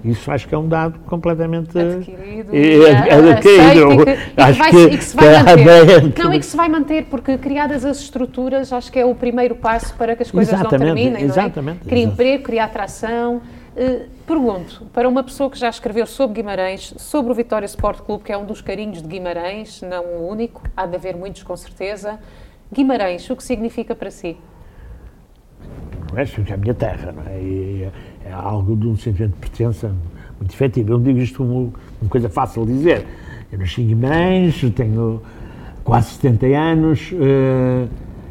Isso acho que é um dado completamente adquirido, eh, e, ah, adquirido. Acho que, que se vai manter. Não, e que se vai manter, porque criadas as estruturas, acho que é o primeiro passo para que as coisas não Exatamente, terminem, exatamente, não é? Cria exato. emprego, cria atração. Eh, pergunto, para uma pessoa que já escreveu sobre Guimarães, sobre o Vitória Sport Clube, que é um dos carinhos de Guimarães, não o único, há de haver muitos com certeza. Guimarães, o que significa para si? Não é? A minha terra, não é? E é, algo de um sentimento de pertença muito efetivo. Eu não digo isto como uma coisa fácil de dizer. Eu nasci em Guimarães, tenho quase 70 anos eh,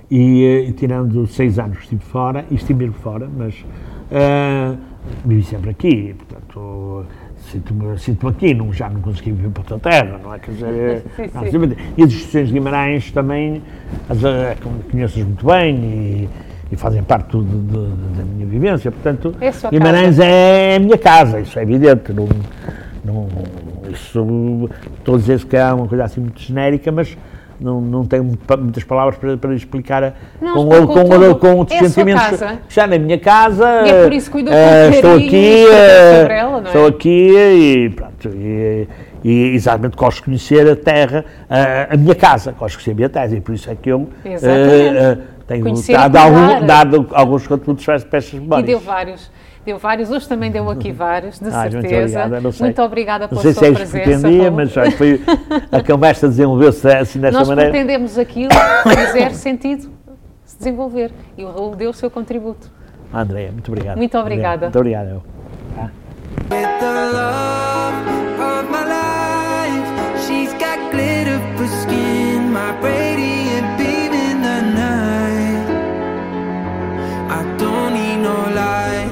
e, eh, e tirando 6 anos estive fora, e estive mesmo fora, mas eh, vivi sempre aqui, portanto sinto-me sinto aqui, não, já não consegui viver para outra terra, não é? Quer dizer, Sim, não, sim. e as instituições de Guimarães também, as, conheço-as muito bem e, e fazem parte do- do- do- da minha vivência, portanto, É Guimarães é a minha casa, isso é evidente, não, não, Isso, estou a dizer que é uma coisa assim muito genérica, mas não, não tenho muitas palavras para, para explicar a- Não, com, explicou com, tudo. com os É sentimentos. casa. Já na minha casa. E é por isso que cuidou com eh, estou aqui, eh, ela, é? estou aqui e pronto. E, e exatamente gosto de conhecer a terra, a, a minha casa, gosto de conhecer a minha terra e por isso é que eu eh, tem dado, algum, dado alguns contributos para peças memórias. E deu vários. Deu vários, hoje também deu aqui vários, de ah, certeza. Muito obrigada, não sei. Muito obrigada pela não sei sua se é presença. pretendia, mas já foi, a conversa desenvolveu-se assim desta Nós maneira. Nós pretendemos aquilo que fizer sentido se desenvolver. E o Raul deu o seu contributo. Andréia, muito obrigado. Muito obrigada. Muito obrigado. Tá? my brain no lie.